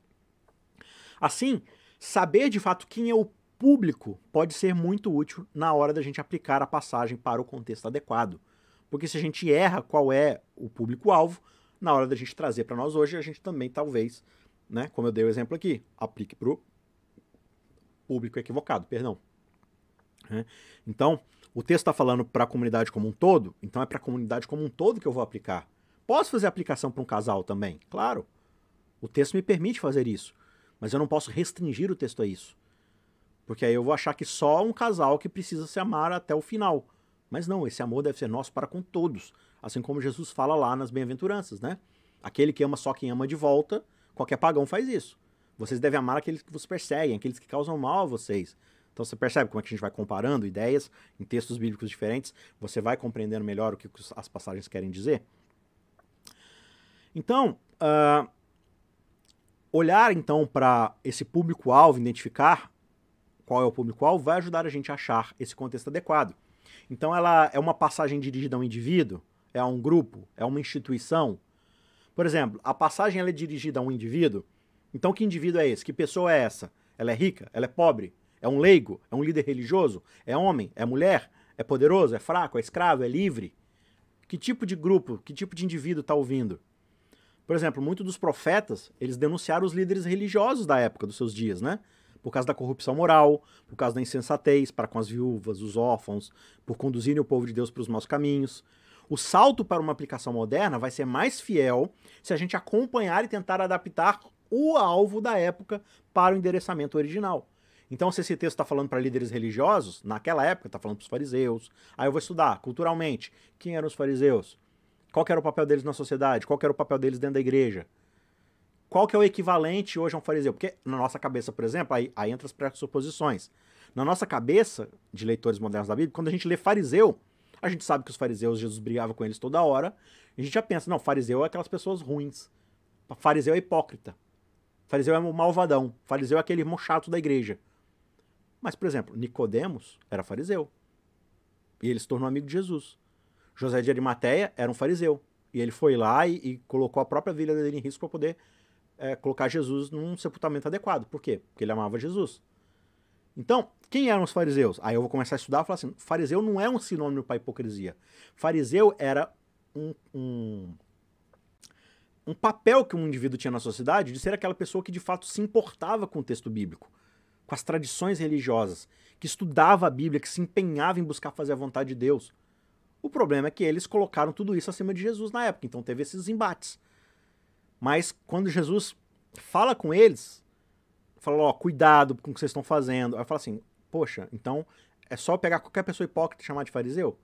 Assim, saber de fato quem é o público pode ser muito útil na hora da gente aplicar a passagem para o contexto adequado. Porque se a gente erra qual é o público-alvo, na hora da gente trazer para nós hoje, a gente também talvez, né, como eu dei o exemplo aqui, aplique para o público equivocado, perdão. É. Então, o texto está falando para a comunidade como um todo, então é para a comunidade como um todo que eu vou aplicar. Posso fazer aplicação para um casal também? Claro. O texto me permite fazer isso, mas eu não posso restringir o texto a isso. Porque aí eu vou achar que só um casal que precisa se amar até o final. Mas não, esse amor deve ser nosso para com todos. Assim como Jesus fala lá nas bem-aventuranças, né? Aquele que ama só quem ama de volta, qualquer pagão faz isso. Vocês devem amar aqueles que vos perseguem, aqueles que causam mal a vocês. Então você percebe como é que a gente vai comparando ideias em textos bíblicos diferentes, você vai compreendendo melhor o que as passagens querem dizer. Então, uh, olhar então para esse público-alvo, identificar qual é o público-alvo, vai ajudar a gente a achar esse contexto adequado. Então, ela é uma passagem dirigida a um indivíduo, é a um grupo, é uma instituição. Por exemplo, a passagem ela é dirigida a um indivíduo. Então, que indivíduo é esse? Que pessoa é essa? Ela é rica? Ela é pobre? É um leigo? É um líder religioso? É homem? É mulher? É poderoso? É fraco? É escravo? É livre? Que tipo de grupo, que tipo de indivíduo está ouvindo? Por exemplo, muitos dos profetas, eles denunciaram os líderes religiosos da época, dos seus dias, né? Por causa da corrupção moral, por causa da insensatez para com as viúvas, os órfãos, por conduzirem o povo de Deus para os maus caminhos. O salto para uma aplicação moderna vai ser mais fiel se a gente acompanhar e tentar adaptar o alvo da época para o endereçamento original. Então, se esse texto está falando para líderes religiosos, naquela época está falando para os fariseus. Aí eu vou estudar culturalmente quem eram os fariseus, qual era o papel deles na sociedade, qual era o papel deles dentro da igreja qual que é o equivalente hoje a um fariseu? Porque na nossa cabeça, por exemplo, aí, aí entra as pressuposições. Na nossa cabeça, de leitores modernos da Bíblia, quando a gente lê fariseu, a gente sabe que os fariseus, Jesus brigava com eles toda hora, a gente já pensa, não, fariseu é aquelas pessoas ruins. Fariseu é hipócrita. Fariseu é um malvadão. Fariseu é aquele irmão chato da igreja. Mas, por exemplo, Nicodemos era fariseu. E ele se tornou amigo de Jesus. José de Arimateia era um fariseu. E ele foi lá e, e colocou a própria vida dele em risco para poder é, colocar Jesus num sepultamento adequado. Por quê? Porque ele amava Jesus. Então, quem eram os fariseus? Aí eu vou começar a estudar e falar assim: fariseu não é um sinônimo para hipocrisia. Fariseu era um, um, um papel que um indivíduo tinha na sociedade de ser aquela pessoa que de fato se importava com o texto bíblico, com as tradições religiosas, que estudava a Bíblia, que se empenhava em buscar fazer a vontade de Deus. O problema é que eles colocaram tudo isso acima de Jesus na época, então teve esses embates. Mas quando Jesus fala com eles, fala, ó, cuidado com o que vocês estão fazendo. Aí fala assim, poxa, então é só pegar qualquer pessoa hipócrita e chamar de fariseu?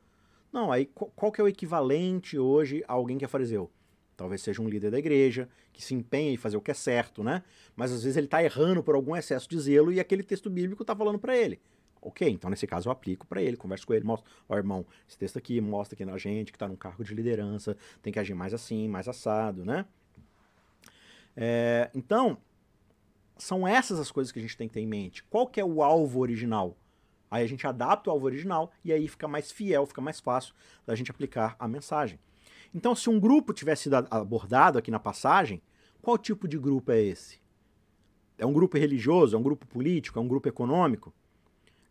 Não, aí qual que é o equivalente hoje a alguém que é fariseu? Talvez seja um líder da igreja, que se empenha em fazer o que é certo, né? Mas às vezes ele está errando por algum excesso de zelo e aquele texto bíblico está falando para ele. Ok, então nesse caso eu aplico para ele, converso com ele, mostro, ó irmão, esse texto aqui mostra que na gente que está num cargo de liderança tem que agir mais assim, mais assado, né? É, então, são essas as coisas que a gente tem que ter em mente. Qual que é o alvo original? Aí a gente adapta o alvo original e aí fica mais fiel, fica mais fácil da gente aplicar a mensagem. Então, se um grupo tivesse sido abordado aqui na passagem, qual tipo de grupo é esse? É um grupo religioso? É um grupo político? É um grupo econômico?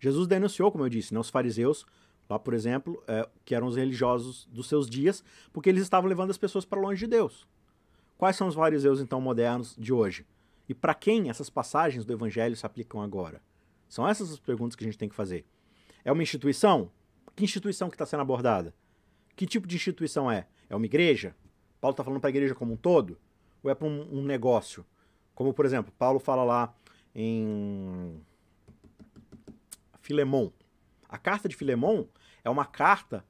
Jesus denunciou, como eu disse, né, os fariseus, lá por exemplo, é, que eram os religiosos dos seus dias, porque eles estavam levando as pessoas para longe de Deus. Quais são os fariseus então modernos de hoje? E para quem essas passagens do evangelho se aplicam agora? São essas as perguntas que a gente tem que fazer. É uma instituição? Que instituição que está sendo abordada? Que tipo de instituição é? É uma igreja? Paulo está falando para a igreja como um todo? Ou é para um, um negócio? Como, por exemplo, Paulo fala lá em Filemon. A carta de Filemon é uma carta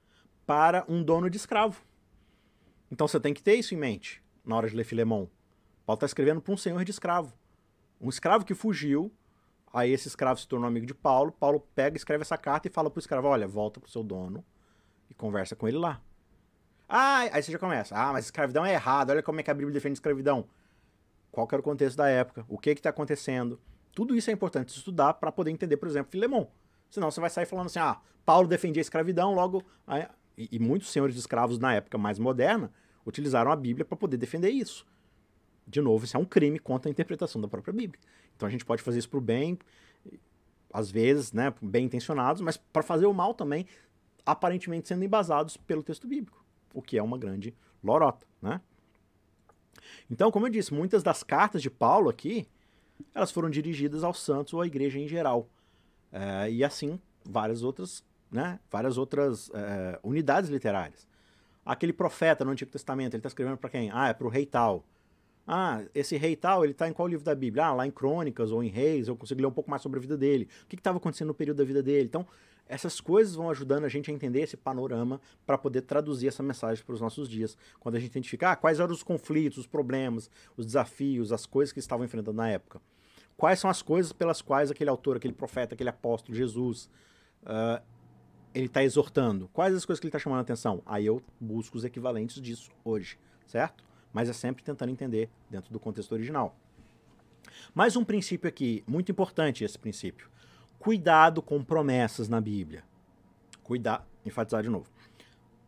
para um dono de escravo. Então você tem que ter isso em mente na hora de ler Filemão. Paulo está escrevendo para um senhor de escravo. Um escravo que fugiu, aí esse escravo se tornou amigo de Paulo. Paulo pega, escreve essa carta e fala para o escravo: olha, volta para o seu dono e conversa com ele lá. Ah, aí você já começa. Ah, mas escravidão é errado. Olha como é que a Bíblia defende escravidão. Qual era o contexto da época? O que está acontecendo? Tudo isso é importante estudar para poder entender, por exemplo, Filemão. Senão você vai sair falando assim, ah, Paulo defendia a escravidão, logo... E, e muitos senhores de escravos na época mais moderna utilizaram a Bíblia para poder defender isso. De novo, isso é um crime contra a interpretação da própria Bíblia. Então a gente pode fazer isso para o bem, às vezes, né, bem intencionados, mas para fazer o mal também, aparentemente sendo embasados pelo texto bíblico, o que é uma grande lorota, né? Então, como eu disse, muitas das cartas de Paulo aqui, elas foram dirigidas aos santos ou à igreja em geral. É, e assim, várias outras, né, várias outras é, unidades literárias. Aquele profeta no Antigo Testamento, ele está escrevendo para quem? Ah, é para o rei tal. Ah, esse rei tal, ele está em qual livro da Bíblia? Ah, lá em Crônicas ou em Reis, eu consigo ler um pouco mais sobre a vida dele. O que estava acontecendo no período da vida dele? Então, essas coisas vão ajudando a gente a entender esse panorama para poder traduzir essa mensagem para os nossos dias. Quando a gente identificar ah, quais eram os conflitos, os problemas, os desafios, as coisas que estavam enfrentando na época. Quais são as coisas pelas quais aquele autor, aquele profeta, aquele apóstolo, Jesus, uh, ele está exortando? Quais as coisas que ele está chamando a atenção? Aí eu busco os equivalentes disso hoje, certo? Mas é sempre tentando entender dentro do contexto original. Mais um princípio aqui, muito importante esse princípio. Cuidado com promessas na Bíblia. Cuidado, enfatizar de novo.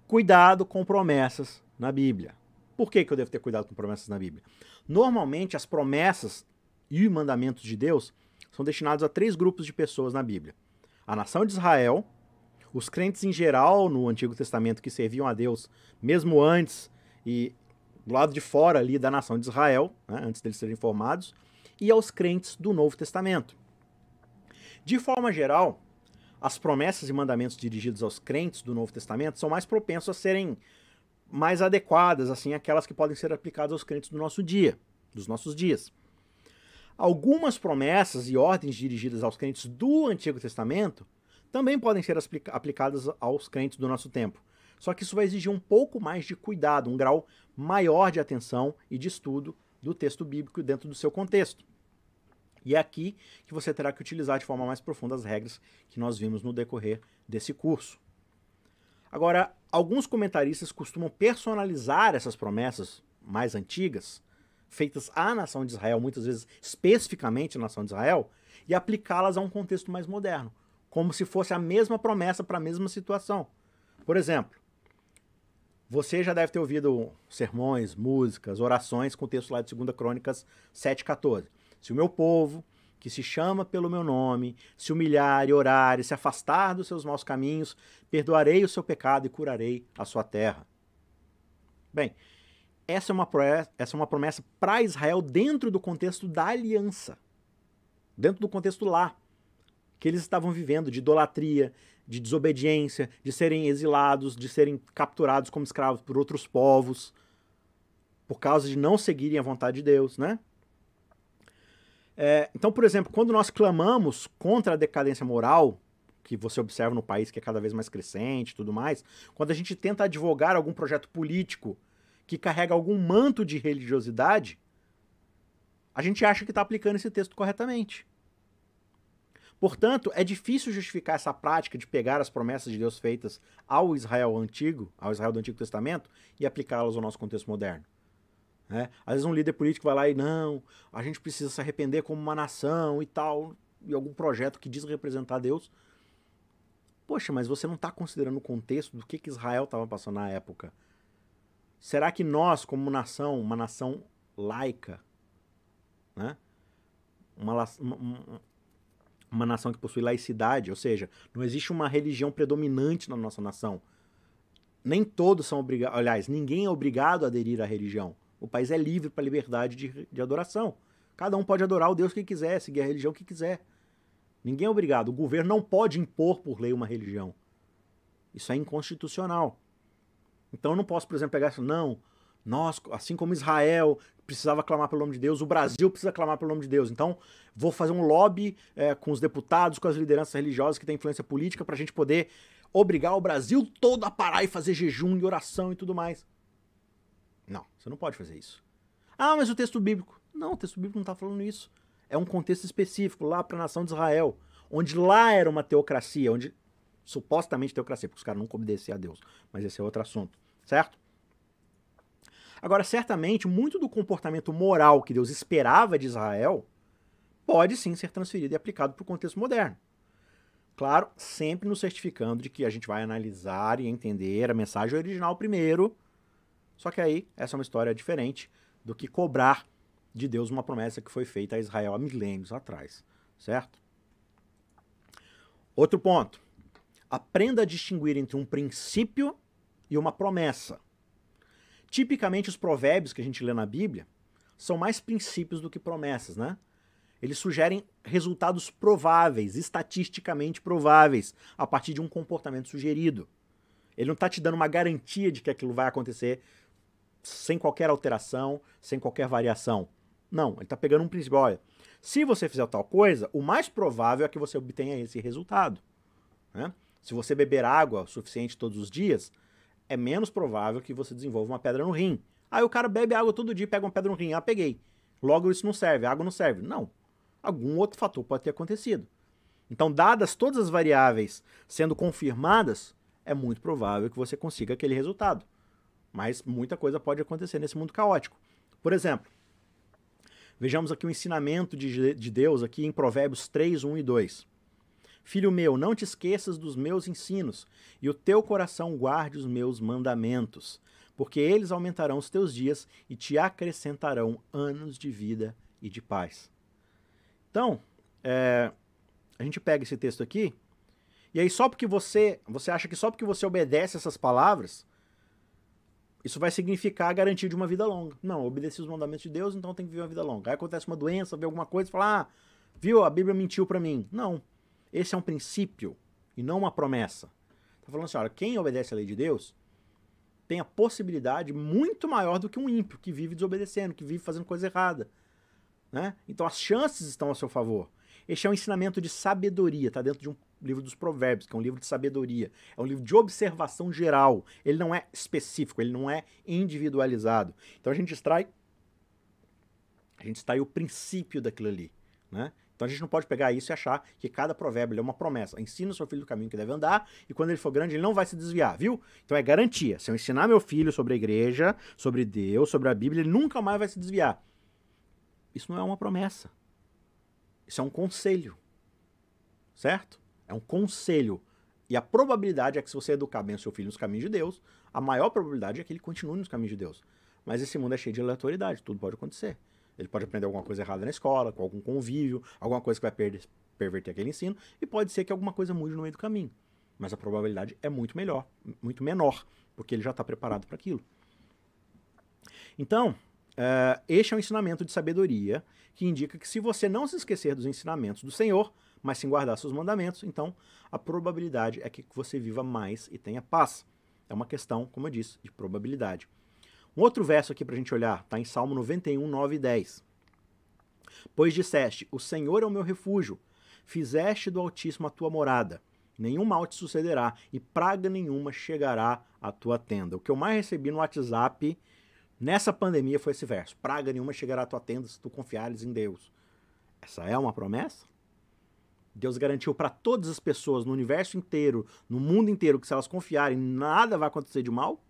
Cuidado com promessas na Bíblia. Por que, que eu devo ter cuidado com promessas na Bíblia? Normalmente, as promessas e mandamentos de Deus são destinados a três grupos de pessoas na Bíblia: a nação de Israel, os crentes em geral no Antigo Testamento que serviam a Deus mesmo antes e do lado de fora ali da nação de Israel, né, antes deles serem formados, e aos crentes do Novo Testamento. De forma geral, as promessas e mandamentos dirigidos aos crentes do Novo Testamento são mais propensos a serem mais adequadas, assim, aquelas que podem ser aplicadas aos crentes do nosso dia, dos nossos dias. Algumas promessas e ordens dirigidas aos crentes do Antigo Testamento também podem ser aplicadas aos crentes do nosso tempo. Só que isso vai exigir um pouco mais de cuidado, um grau maior de atenção e de estudo do texto bíblico dentro do seu contexto. E é aqui que você terá que utilizar de forma mais profunda as regras que nós vimos no decorrer desse curso. Agora, alguns comentaristas costumam personalizar essas promessas mais antigas, feitas à nação de Israel, muitas vezes especificamente à nação de Israel, e aplicá-las a um contexto mais moderno, como se fosse a mesma promessa para a mesma situação. Por exemplo, você já deve ter ouvido sermões, músicas, orações com o texto lá de 2 Crônicas 7,14. Se o meu povo, que se chama pelo meu nome, se humilhar e orar e se afastar dos seus maus caminhos, perdoarei o seu pecado e curarei a sua terra. Bem, essa é uma, essa é uma promessa para Israel dentro do contexto da aliança. Dentro do contexto lá. Que eles estavam vivendo de idolatria, de desobediência, de serem exilados, de serem capturados como escravos por outros povos, por causa de não seguirem a vontade de Deus, né? É, então, por exemplo, quando nós clamamos contra a decadência moral, que você observa no país que é cada vez mais crescente e tudo mais, quando a gente tenta advogar algum projeto político que carrega algum manto de religiosidade, a gente acha que está aplicando esse texto corretamente. Portanto, é difícil justificar essa prática de pegar as promessas de Deus feitas ao Israel antigo, ao Israel do Antigo Testamento, e aplicá-las ao nosso contexto moderno. Né? Às vezes um líder político vai lá e não, a gente precisa se arrepender como uma nação e tal, e algum projeto que diz representar Deus. Poxa, mas você não está considerando o contexto do que, que Israel estava passando na época. Será que nós, como nação, uma nação laica, né? uma, uma, uma nação que possui laicidade, ou seja, não existe uma religião predominante na nossa nação. Nem todos são obrigados, aliás, ninguém é obrigado a aderir à religião. O país é livre para a liberdade de, de adoração. Cada um pode adorar o Deus que quiser, seguir a religião que quiser. Ninguém é obrigado. O governo não pode impor por lei uma religião. Isso é inconstitucional. Então eu não posso, por exemplo, pegar isso, não, nós, assim como Israel precisava clamar pelo nome de Deus, o Brasil precisa clamar pelo nome de Deus. Então, vou fazer um lobby é, com os deputados, com as lideranças religiosas que têm influência política, para a gente poder obrigar o Brasil todo a parar e fazer jejum e oração e tudo mais. Não, você não pode fazer isso. Ah, mas o texto bíblico. Não, o texto bíblico não está falando isso. É um contexto específico lá para a nação de Israel, onde lá era uma teocracia, onde supostamente teocracia, porque os caras nunca obedeciam a Deus. Mas esse é outro assunto, certo? Agora, certamente, muito do comportamento moral que Deus esperava de Israel pode sim ser transferido e aplicado para o contexto moderno. Claro, sempre nos certificando de que a gente vai analisar e entender a mensagem original primeiro. Só que aí, essa é uma história diferente do que cobrar de Deus uma promessa que foi feita a Israel há milênios atrás, certo? Outro ponto. Aprenda a distinguir entre um princípio e uma promessa. Tipicamente, os provérbios que a gente lê na Bíblia são mais princípios do que promessas, né? Eles sugerem resultados prováveis, estatisticamente prováveis, a partir de um comportamento sugerido. Ele não está te dando uma garantia de que aquilo vai acontecer sem qualquer alteração, sem qualquer variação. Não, ele está pegando um princípio. Olha, se você fizer tal coisa, o mais provável é que você obtenha esse resultado. Né? Se você beber água o suficiente todos os dias, é menos provável que você desenvolva uma pedra no rim. Aí o cara bebe água todo dia, pega uma pedra no rim. Ah, peguei. Logo isso não serve, a água não serve. Não. Algum outro fator pode ter acontecido. Então, dadas todas as variáveis sendo confirmadas, é muito provável que você consiga aquele resultado. Mas muita coisa pode acontecer nesse mundo caótico. Por exemplo, vejamos aqui o ensinamento de, de Deus aqui em Provérbios 3, 1 e 2. Filho meu, não te esqueças dos meus ensinos, e o teu coração guarde os meus mandamentos, porque eles aumentarão os teus dias e te acrescentarão anos de vida e de paz. Então, é, a gente pega esse texto aqui, e aí só porque você, você acha que só porque você obedece essas palavras, isso vai significar a garantia de uma vida longa. Não, obedeci os mandamentos de Deus, então tem que viver uma vida longa. Aí acontece uma doença, vê alguma coisa e fala, ah, viu, a Bíblia mentiu para mim. Não, esse é um princípio e não uma promessa. Está falando assim, olha, quem obedece à lei de Deus tem a possibilidade muito maior do que um ímpio que vive desobedecendo, que vive fazendo coisa errada. Né? Então as chances estão a seu favor. Este é um ensinamento de sabedoria, está dentro de um livro dos Provérbios, que é um livro de sabedoria. É um livro de observação geral. Ele não é específico, ele não é individualizado. Então a gente extrai a gente extrai o princípio daquilo ali, né? Então a gente não pode pegar isso e achar que cada provérbio é uma promessa. Ensina o seu filho do caminho que deve andar, e quando ele for grande, ele não vai se desviar, viu? Então é garantia. Se eu ensinar meu filho sobre a igreja, sobre Deus, sobre a Bíblia, ele nunca mais vai se desviar. Isso não é uma promessa. Isso é um conselho. Certo? É um conselho. E a probabilidade é que se você educar bem o seu filho nos caminhos de Deus, a maior probabilidade é que ele continue nos caminhos de Deus. Mas esse mundo é cheio de aleatoriedade, tudo pode acontecer. Ele pode aprender alguma coisa errada na escola, com algum convívio, alguma coisa que vai perverter aquele ensino, e pode ser que alguma coisa mude no meio do caminho. Mas a probabilidade é muito melhor, muito menor, porque ele já está preparado para aquilo. Então, uh, este é um ensinamento de sabedoria que indica que se você não se esquecer dos ensinamentos do Senhor, mas sim guardar seus mandamentos, então a probabilidade é que você viva mais e tenha paz. É uma questão, como eu disse, de probabilidade. Um outro verso aqui para a gente olhar está em Salmo 91, 9 e 10. Pois disseste: O Senhor é o meu refúgio, fizeste do Altíssimo a tua morada. Nenhum mal te sucederá e praga nenhuma chegará à tua tenda. O que eu mais recebi no WhatsApp nessa pandemia foi esse verso: Praga nenhuma chegará à tua tenda se tu confiares em Deus. Essa é uma promessa? Deus garantiu para todas as pessoas no universo inteiro, no mundo inteiro, que se elas confiarem, nada vai acontecer de mal?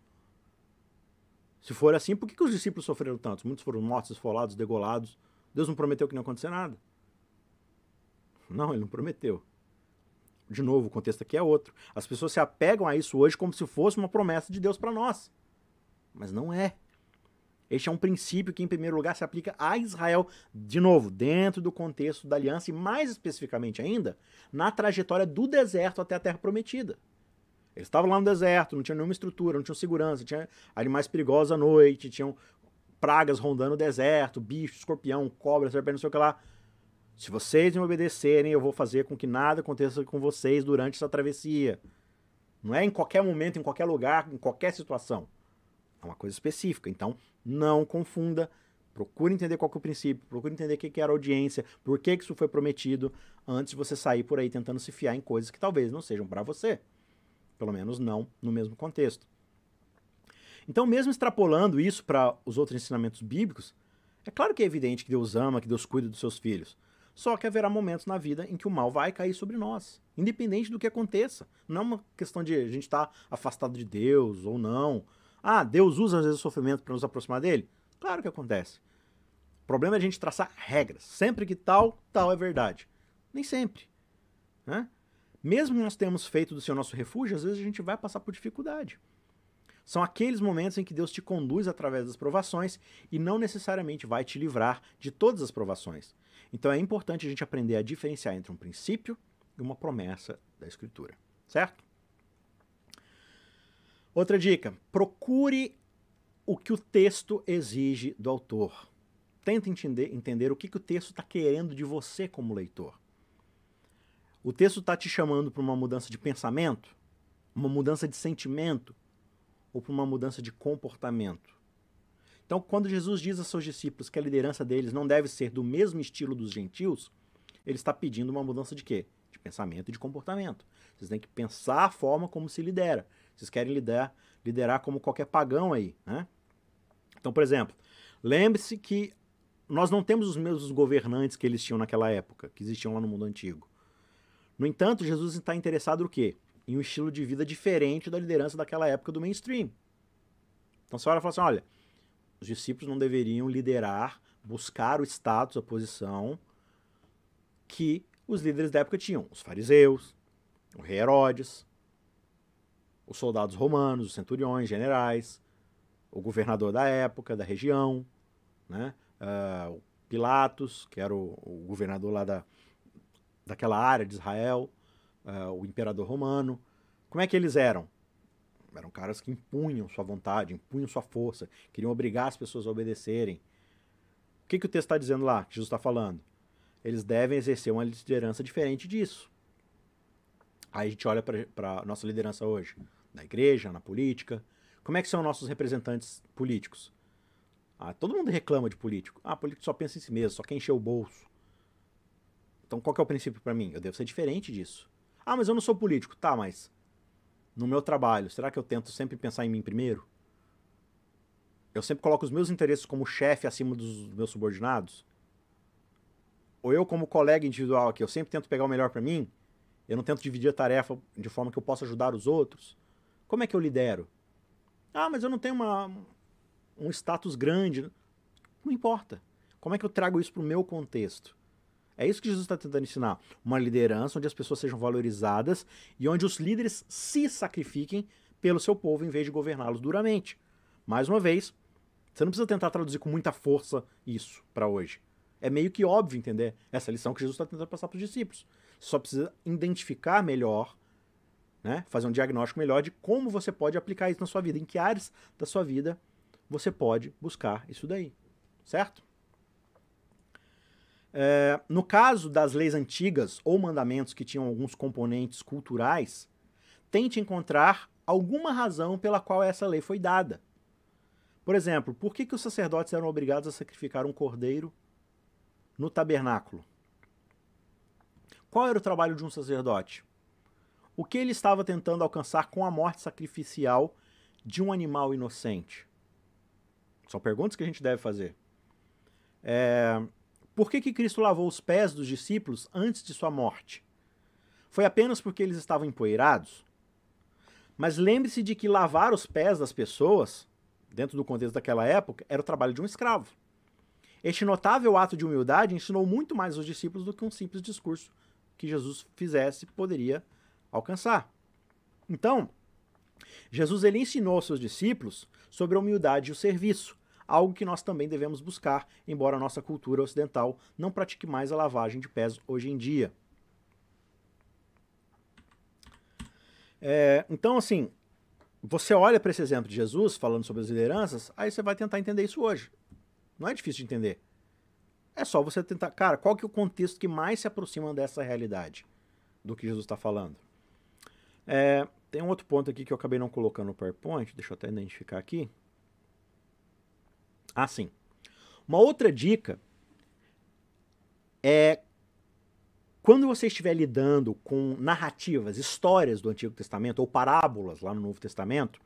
Se for assim, por que, que os discípulos sofreram tanto? Muitos foram mortos, esfolados, degolados. Deus não prometeu que não ia acontecer nada? Não, ele não prometeu. De novo, o contexto aqui é outro. As pessoas se apegam a isso hoje como se fosse uma promessa de Deus para nós. Mas não é. Este é um princípio que, em primeiro lugar, se aplica a Israel, de novo, dentro do contexto da aliança e, mais especificamente ainda, na trajetória do deserto até a terra prometida. Eles estavam lá no deserto, não tinha nenhuma estrutura, não tinham segurança, tinha animais perigosos à noite, tinham pragas rondando o deserto, bicho, escorpião, cobra, serpente, não sei o que lá. Se vocês me obedecerem, eu vou fazer com que nada aconteça com vocês durante essa travessia. Não é em qualquer momento, em qualquer lugar, em qualquer situação. É uma coisa específica. Então, não confunda. Procure entender qual é o princípio, procure entender o que era a audiência, por que isso foi prometido, antes de você sair por aí tentando se fiar em coisas que talvez não sejam para você. Pelo menos não no mesmo contexto. Então, mesmo extrapolando isso para os outros ensinamentos bíblicos, é claro que é evidente que Deus ama, que Deus cuida dos seus filhos. Só que haverá momentos na vida em que o mal vai cair sobre nós, independente do que aconteça. Não é uma questão de a gente estar tá afastado de Deus ou não. Ah, Deus usa às vezes o sofrimento para nos aproximar dele? Claro que acontece. O problema é a gente traçar regras. Sempre que tal, tal é verdade. Nem sempre. Né? Mesmo que nós tenhamos feito do Senhor nosso refúgio, às vezes a gente vai passar por dificuldade. São aqueles momentos em que Deus te conduz através das provações e não necessariamente vai te livrar de todas as provações. Então é importante a gente aprender a diferenciar entre um princípio e uma promessa da Escritura. Certo? Outra dica: procure o que o texto exige do autor. Tenta entender, entender o que, que o texto está querendo de você como leitor. O texto está te chamando para uma mudança de pensamento, uma mudança de sentimento, ou para uma mudança de comportamento. Então, quando Jesus diz a seus discípulos que a liderança deles não deve ser do mesmo estilo dos gentios, ele está pedindo uma mudança de quê? De pensamento e de comportamento. Vocês têm que pensar a forma como se lidera. Vocês querem liderar, liderar como qualquer pagão aí, né? Então, por exemplo, lembre-se que nós não temos os mesmos governantes que eles tinham naquela época, que existiam lá no mundo antigo. No entanto, Jesus está interessado no quê? em um estilo de vida diferente da liderança daquela época do mainstream. Então olha e fala assim: olha, os discípulos não deveriam liderar, buscar o status, a posição que os líderes da época tinham. Os fariseus, o rei Herodes, os soldados romanos, os centuriões, generais, o governador da época, da região, né? Uh, Pilatos, que era o, o governador lá da, daquela área de Israel, uh, o imperador romano. Como é que eles eram? Eram caras que impunham sua vontade, impunham sua força, queriam obrigar as pessoas a obedecerem. O que, que o texto está dizendo lá, que Jesus está falando? Eles devem exercer uma liderança diferente disso. Aí a gente olha para a nossa liderança hoje, na igreja, na política. Como é que são nossos representantes políticos? Ah, todo mundo reclama de político. Ah, político só pensa em si mesmo, só quer encher o bolso. Então qual é o princípio para mim? Eu devo ser diferente disso. Ah, mas eu não sou político. Tá, mas no meu trabalho, será que eu tento sempre pensar em mim primeiro? Eu sempre coloco os meus interesses como chefe acima dos meus subordinados? Ou eu, como colega individual aqui, eu sempre tento pegar o melhor para mim? Eu não tento dividir a tarefa de forma que eu possa ajudar os outros? Como é que eu lidero? Ah, mas eu não tenho uma, um status grande. Não importa. Como é que eu trago isso para o meu contexto? É isso que Jesus está tentando ensinar. Uma liderança onde as pessoas sejam valorizadas e onde os líderes se sacrifiquem pelo seu povo em vez de governá-los duramente. Mais uma vez, você não precisa tentar traduzir com muita força isso para hoje. É meio que óbvio entender essa lição que Jesus está tentando passar para os discípulos. Você só precisa identificar melhor, né, fazer um diagnóstico melhor de como você pode aplicar isso na sua vida, em que áreas da sua vida você pode buscar isso daí. Certo? É, no caso das leis antigas ou mandamentos que tinham alguns componentes culturais, tente encontrar alguma razão pela qual essa lei foi dada. Por exemplo, por que, que os sacerdotes eram obrigados a sacrificar um cordeiro no tabernáculo? Qual era o trabalho de um sacerdote? O que ele estava tentando alcançar com a morte sacrificial de um animal inocente? São perguntas que a gente deve fazer. É, por que, que Cristo lavou os pés dos discípulos antes de sua morte? Foi apenas porque eles estavam empoeirados? Mas lembre-se de que lavar os pés das pessoas, dentro do contexto daquela época, era o trabalho de um escravo. Este notável ato de humildade ensinou muito mais aos discípulos do que um simples discurso que Jesus fizesse poderia alcançar. Então, Jesus ele ensinou aos seus discípulos sobre a humildade e o serviço, algo que nós também devemos buscar, embora a nossa cultura ocidental não pratique mais a lavagem de pés hoje em dia. É, então, assim, você olha para esse exemplo de Jesus falando sobre as lideranças, aí você vai tentar entender isso hoje. Não é difícil de entender. É só você tentar. Cara, qual que é o contexto que mais se aproxima dessa realidade do que Jesus está falando? É, tem um outro ponto aqui que eu acabei não colocando no PowerPoint, deixa eu até identificar aqui. Assim. Uma outra dica é quando você estiver lidando com narrativas, histórias do Antigo Testamento ou parábolas lá no Novo Testamento,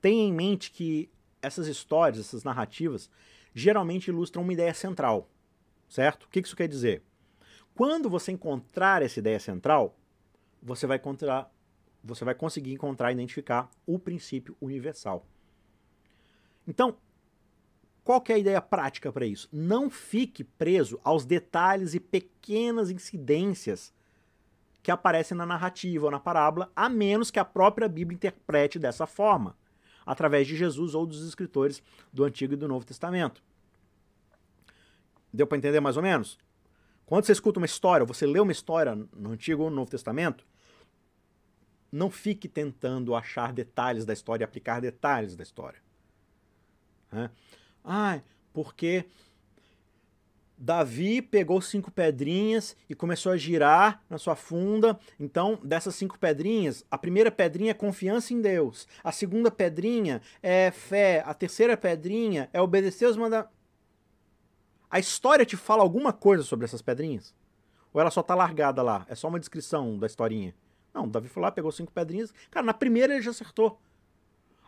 tenha em mente que essas histórias, essas narrativas, geralmente ilustram uma ideia central, certo? O que isso quer dizer? Quando você encontrar essa ideia central, você vai encontrar, você vai conseguir encontrar, identificar o princípio universal. Então, qual que é a ideia prática para isso? Não fique preso aos detalhes e pequenas incidências que aparecem na narrativa ou na parábola, a menos que a própria Bíblia interprete dessa forma, através de Jesus ou dos escritores do Antigo e do Novo Testamento. Deu para entender mais ou menos? Quando você escuta uma história, você lê uma história no Antigo ou no Novo Testamento, não fique tentando achar detalhes da história e aplicar detalhes da história. Né? Ah, porque Davi pegou cinco pedrinhas e começou a girar na sua funda. Então, dessas cinco pedrinhas, a primeira pedrinha é confiança em Deus. A segunda pedrinha é fé. A terceira pedrinha é obedecer os mandamentos. A história te fala alguma coisa sobre essas pedrinhas? Ou ela só tá largada lá? É só uma descrição da historinha? Não, Davi foi lá, pegou cinco pedrinhas. Cara, na primeira ele já acertou.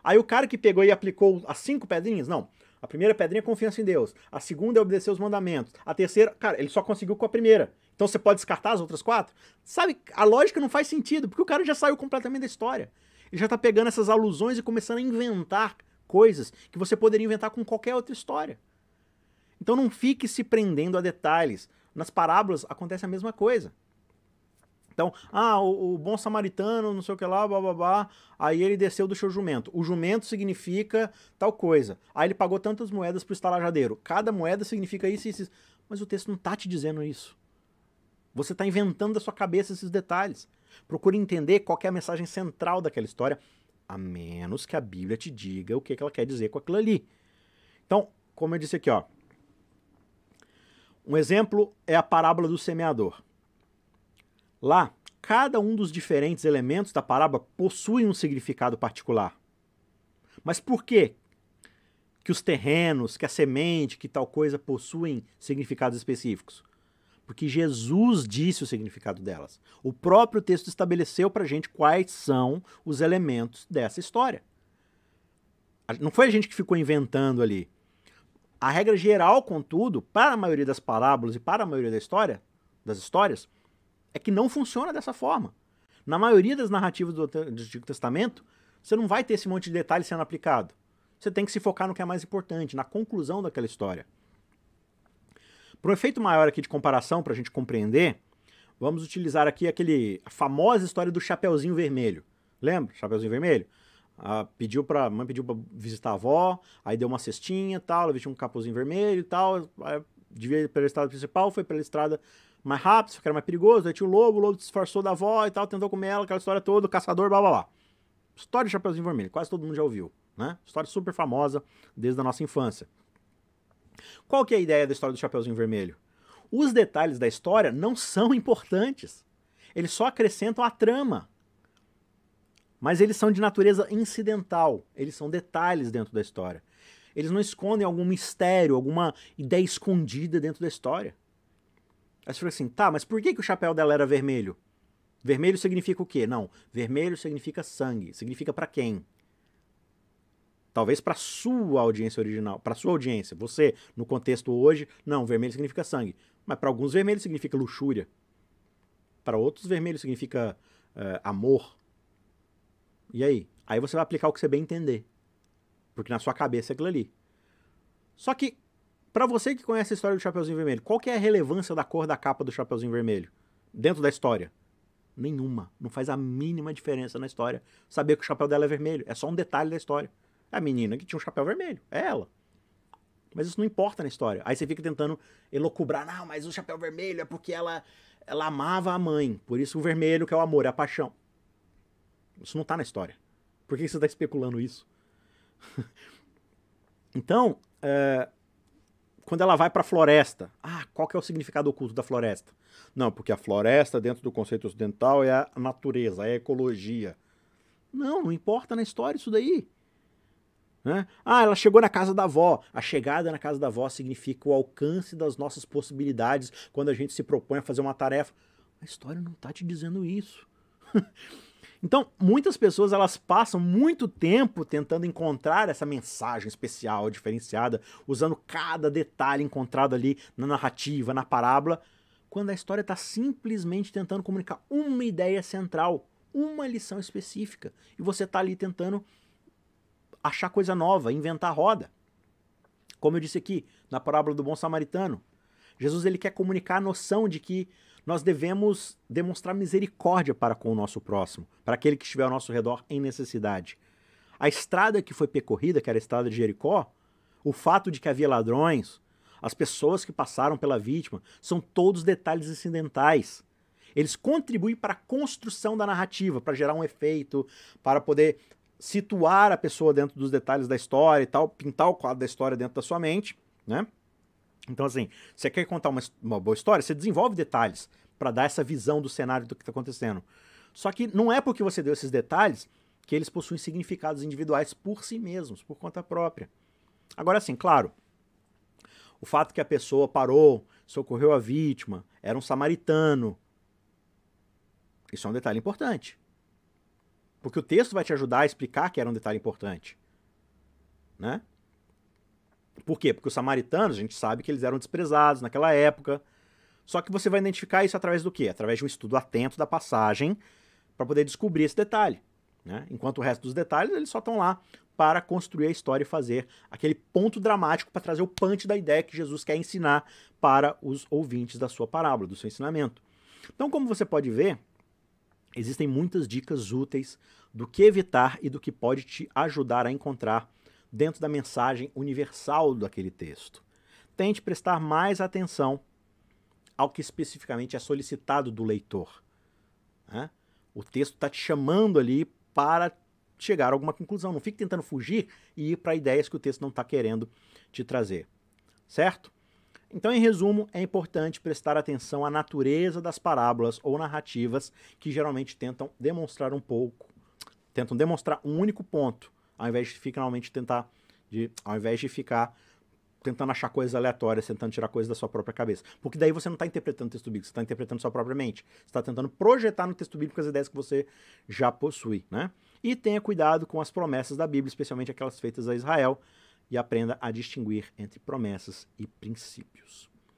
Aí o cara que pegou e aplicou as cinco pedrinhas, não. A primeira pedrinha é confiança em Deus. A segunda é obedecer os mandamentos. A terceira, cara, ele só conseguiu com a primeira. Então você pode descartar as outras quatro? Sabe, a lógica não faz sentido, porque o cara já saiu completamente da história. Ele já tá pegando essas alusões e começando a inventar coisas que você poderia inventar com qualquer outra história. Então não fique se prendendo a detalhes. Nas parábolas acontece a mesma coisa. Então, ah, o, o, bom samaritano, não sei o que lá, babá, aí ele desceu do seu jumento. O jumento significa tal coisa. Aí ele pagou tantas moedas pro estalajadeiro. Cada moeda significa isso e isso. Mas o texto não tá te dizendo isso. Você está inventando da sua cabeça esses detalhes. Procure entender qual é a mensagem central daquela história, a menos que a Bíblia te diga o que, que ela quer dizer com aquilo ali. Então, como eu disse aqui, ó. Um exemplo é a parábola do semeador. Lá, cada um dos diferentes elementos da parábola possui um significado particular. Mas por quê? Que os terrenos, que a semente, que tal coisa possuem significados específicos? Porque Jesus disse o significado delas. O próprio texto estabeleceu para a gente quais são os elementos dessa história. Não foi a gente que ficou inventando ali. A regra geral, contudo, para a maioria das parábolas e para a maioria da história, das histórias, é que não funciona dessa forma. Na maioria das narrativas do, Antigo Testamento, você não vai ter esse monte de detalhes sendo aplicado. Você tem que se focar no que é mais importante, na conclusão daquela história. Para um efeito maior aqui de comparação, para a gente compreender, vamos utilizar aqui aquele a famosa história do Chapeuzinho Vermelho. Lembra? Chapeuzinho Vermelho? Ah, pediu pra, a mãe pediu para visitar a avó, aí deu uma cestinha tal, ela vestiu um capuzinho vermelho e tal, devia ir pela estrada principal, foi pela estrada mais rápido, que era mais perigoso. Aí tinha o lobo, o lobo disfarçou da avó e tal, tentou comer ela, aquela história toda, caçador, blá blá blá. História de Chapeuzinho Vermelho, quase todo mundo já ouviu, né? História super famosa desde a nossa infância. Qual que é a ideia da história do Chapeuzinho Vermelho? Os detalhes da história não são importantes. Eles só acrescentam a trama. Mas eles são de natureza incidental. Eles são detalhes dentro da história. Eles não escondem algum mistério, alguma ideia escondida dentro da história. Aí você fala assim, tá, mas por que, que o chapéu dela era vermelho? Vermelho significa o quê? Não, vermelho significa sangue. Significa para quem? Talvez para sua audiência original, para sua audiência. Você, no contexto hoje, não, vermelho significa sangue. Mas para alguns, vermelho significa luxúria. Para outros, vermelho significa uh, amor. E aí? Aí você vai aplicar o que você bem entender. Porque na sua cabeça é aquilo ali. Só que para você que conhece a história do Chapeuzinho Vermelho, qual que é a relevância da cor da capa do Chapeuzinho Vermelho dentro da história? Nenhuma. Não faz a mínima diferença na história saber que o chapéu dela é vermelho. É só um detalhe da história. É a menina que tinha um chapéu vermelho. É ela. Mas isso não importa na história. Aí você fica tentando elocubrar. Não, mas o chapéu vermelho é porque ela, ela amava a mãe. Por isso o vermelho que é o amor, é a paixão. Isso não tá na história. Por que você está especulando isso? *laughs* então, é, quando ela vai para a floresta, ah, qual que é o significado oculto da floresta? Não, porque a floresta, dentro do conceito ocidental, é a natureza, é a ecologia. Não, não importa na história isso daí. Né? Ah, ela chegou na casa da avó. A chegada na casa da avó significa o alcance das nossas possibilidades quando a gente se propõe a fazer uma tarefa. A história não está te dizendo isso. *laughs* Então, muitas pessoas elas passam muito tempo tentando encontrar essa mensagem especial, diferenciada, usando cada detalhe encontrado ali na narrativa, na parábola, quando a história está simplesmente tentando comunicar uma ideia central, uma lição específica, e você está ali tentando achar coisa nova, inventar roda. Como eu disse aqui, na parábola do bom samaritano, Jesus ele quer comunicar a noção de que nós devemos demonstrar misericórdia para com o nosso próximo, para aquele que estiver ao nosso redor em necessidade. A estrada que foi percorrida, que era a estrada de Jericó, o fato de que havia ladrões, as pessoas que passaram pela vítima, são todos detalhes incidentais. Eles contribuem para a construção da narrativa, para gerar um efeito, para poder situar a pessoa dentro dos detalhes da história e tal, pintar o quadro da história dentro da sua mente, né? Então, assim, você quer contar uma, uma boa história, você desenvolve detalhes para dar essa visão do cenário do que está acontecendo. Só que não é porque você deu esses detalhes que eles possuem significados individuais por si mesmos, por conta própria. Agora, assim, claro, o fato que a pessoa parou, socorreu a vítima, era um samaritano, isso é um detalhe importante. Porque o texto vai te ajudar a explicar que era um detalhe importante. Né? Por quê? Porque os samaritanos, a gente sabe que eles eram desprezados naquela época. Só que você vai identificar isso através do quê? Através de um estudo atento da passagem para poder descobrir esse detalhe. Né? Enquanto o resto dos detalhes, eles só estão lá para construir a história e fazer aquele ponto dramático para trazer o punch da ideia que Jesus quer ensinar para os ouvintes da sua parábola, do seu ensinamento. Então, como você pode ver, existem muitas dicas úteis do que evitar e do que pode te ajudar a encontrar dentro da mensagem universal daquele texto. Tente prestar mais atenção ao que especificamente é solicitado do leitor. Né? O texto está te chamando ali para chegar a alguma conclusão. Não fique tentando fugir e ir para ideias que o texto não está querendo te trazer. Certo? Então, em resumo, é importante prestar atenção à natureza das parábolas ou narrativas que geralmente tentam demonstrar um pouco, tentam demonstrar um único ponto, ao invés de finalmente tentar, de, ao invés de ficar tentando achar coisas aleatórias, tentando tirar coisas da sua própria cabeça. Porque daí você não está interpretando o texto bíblico, você está interpretando sua própria mente. Você está tentando projetar no texto bíblico as ideias que você já possui, né? E tenha cuidado com as promessas da Bíblia, especialmente aquelas feitas a Israel, e aprenda a distinguir entre promessas e princípios.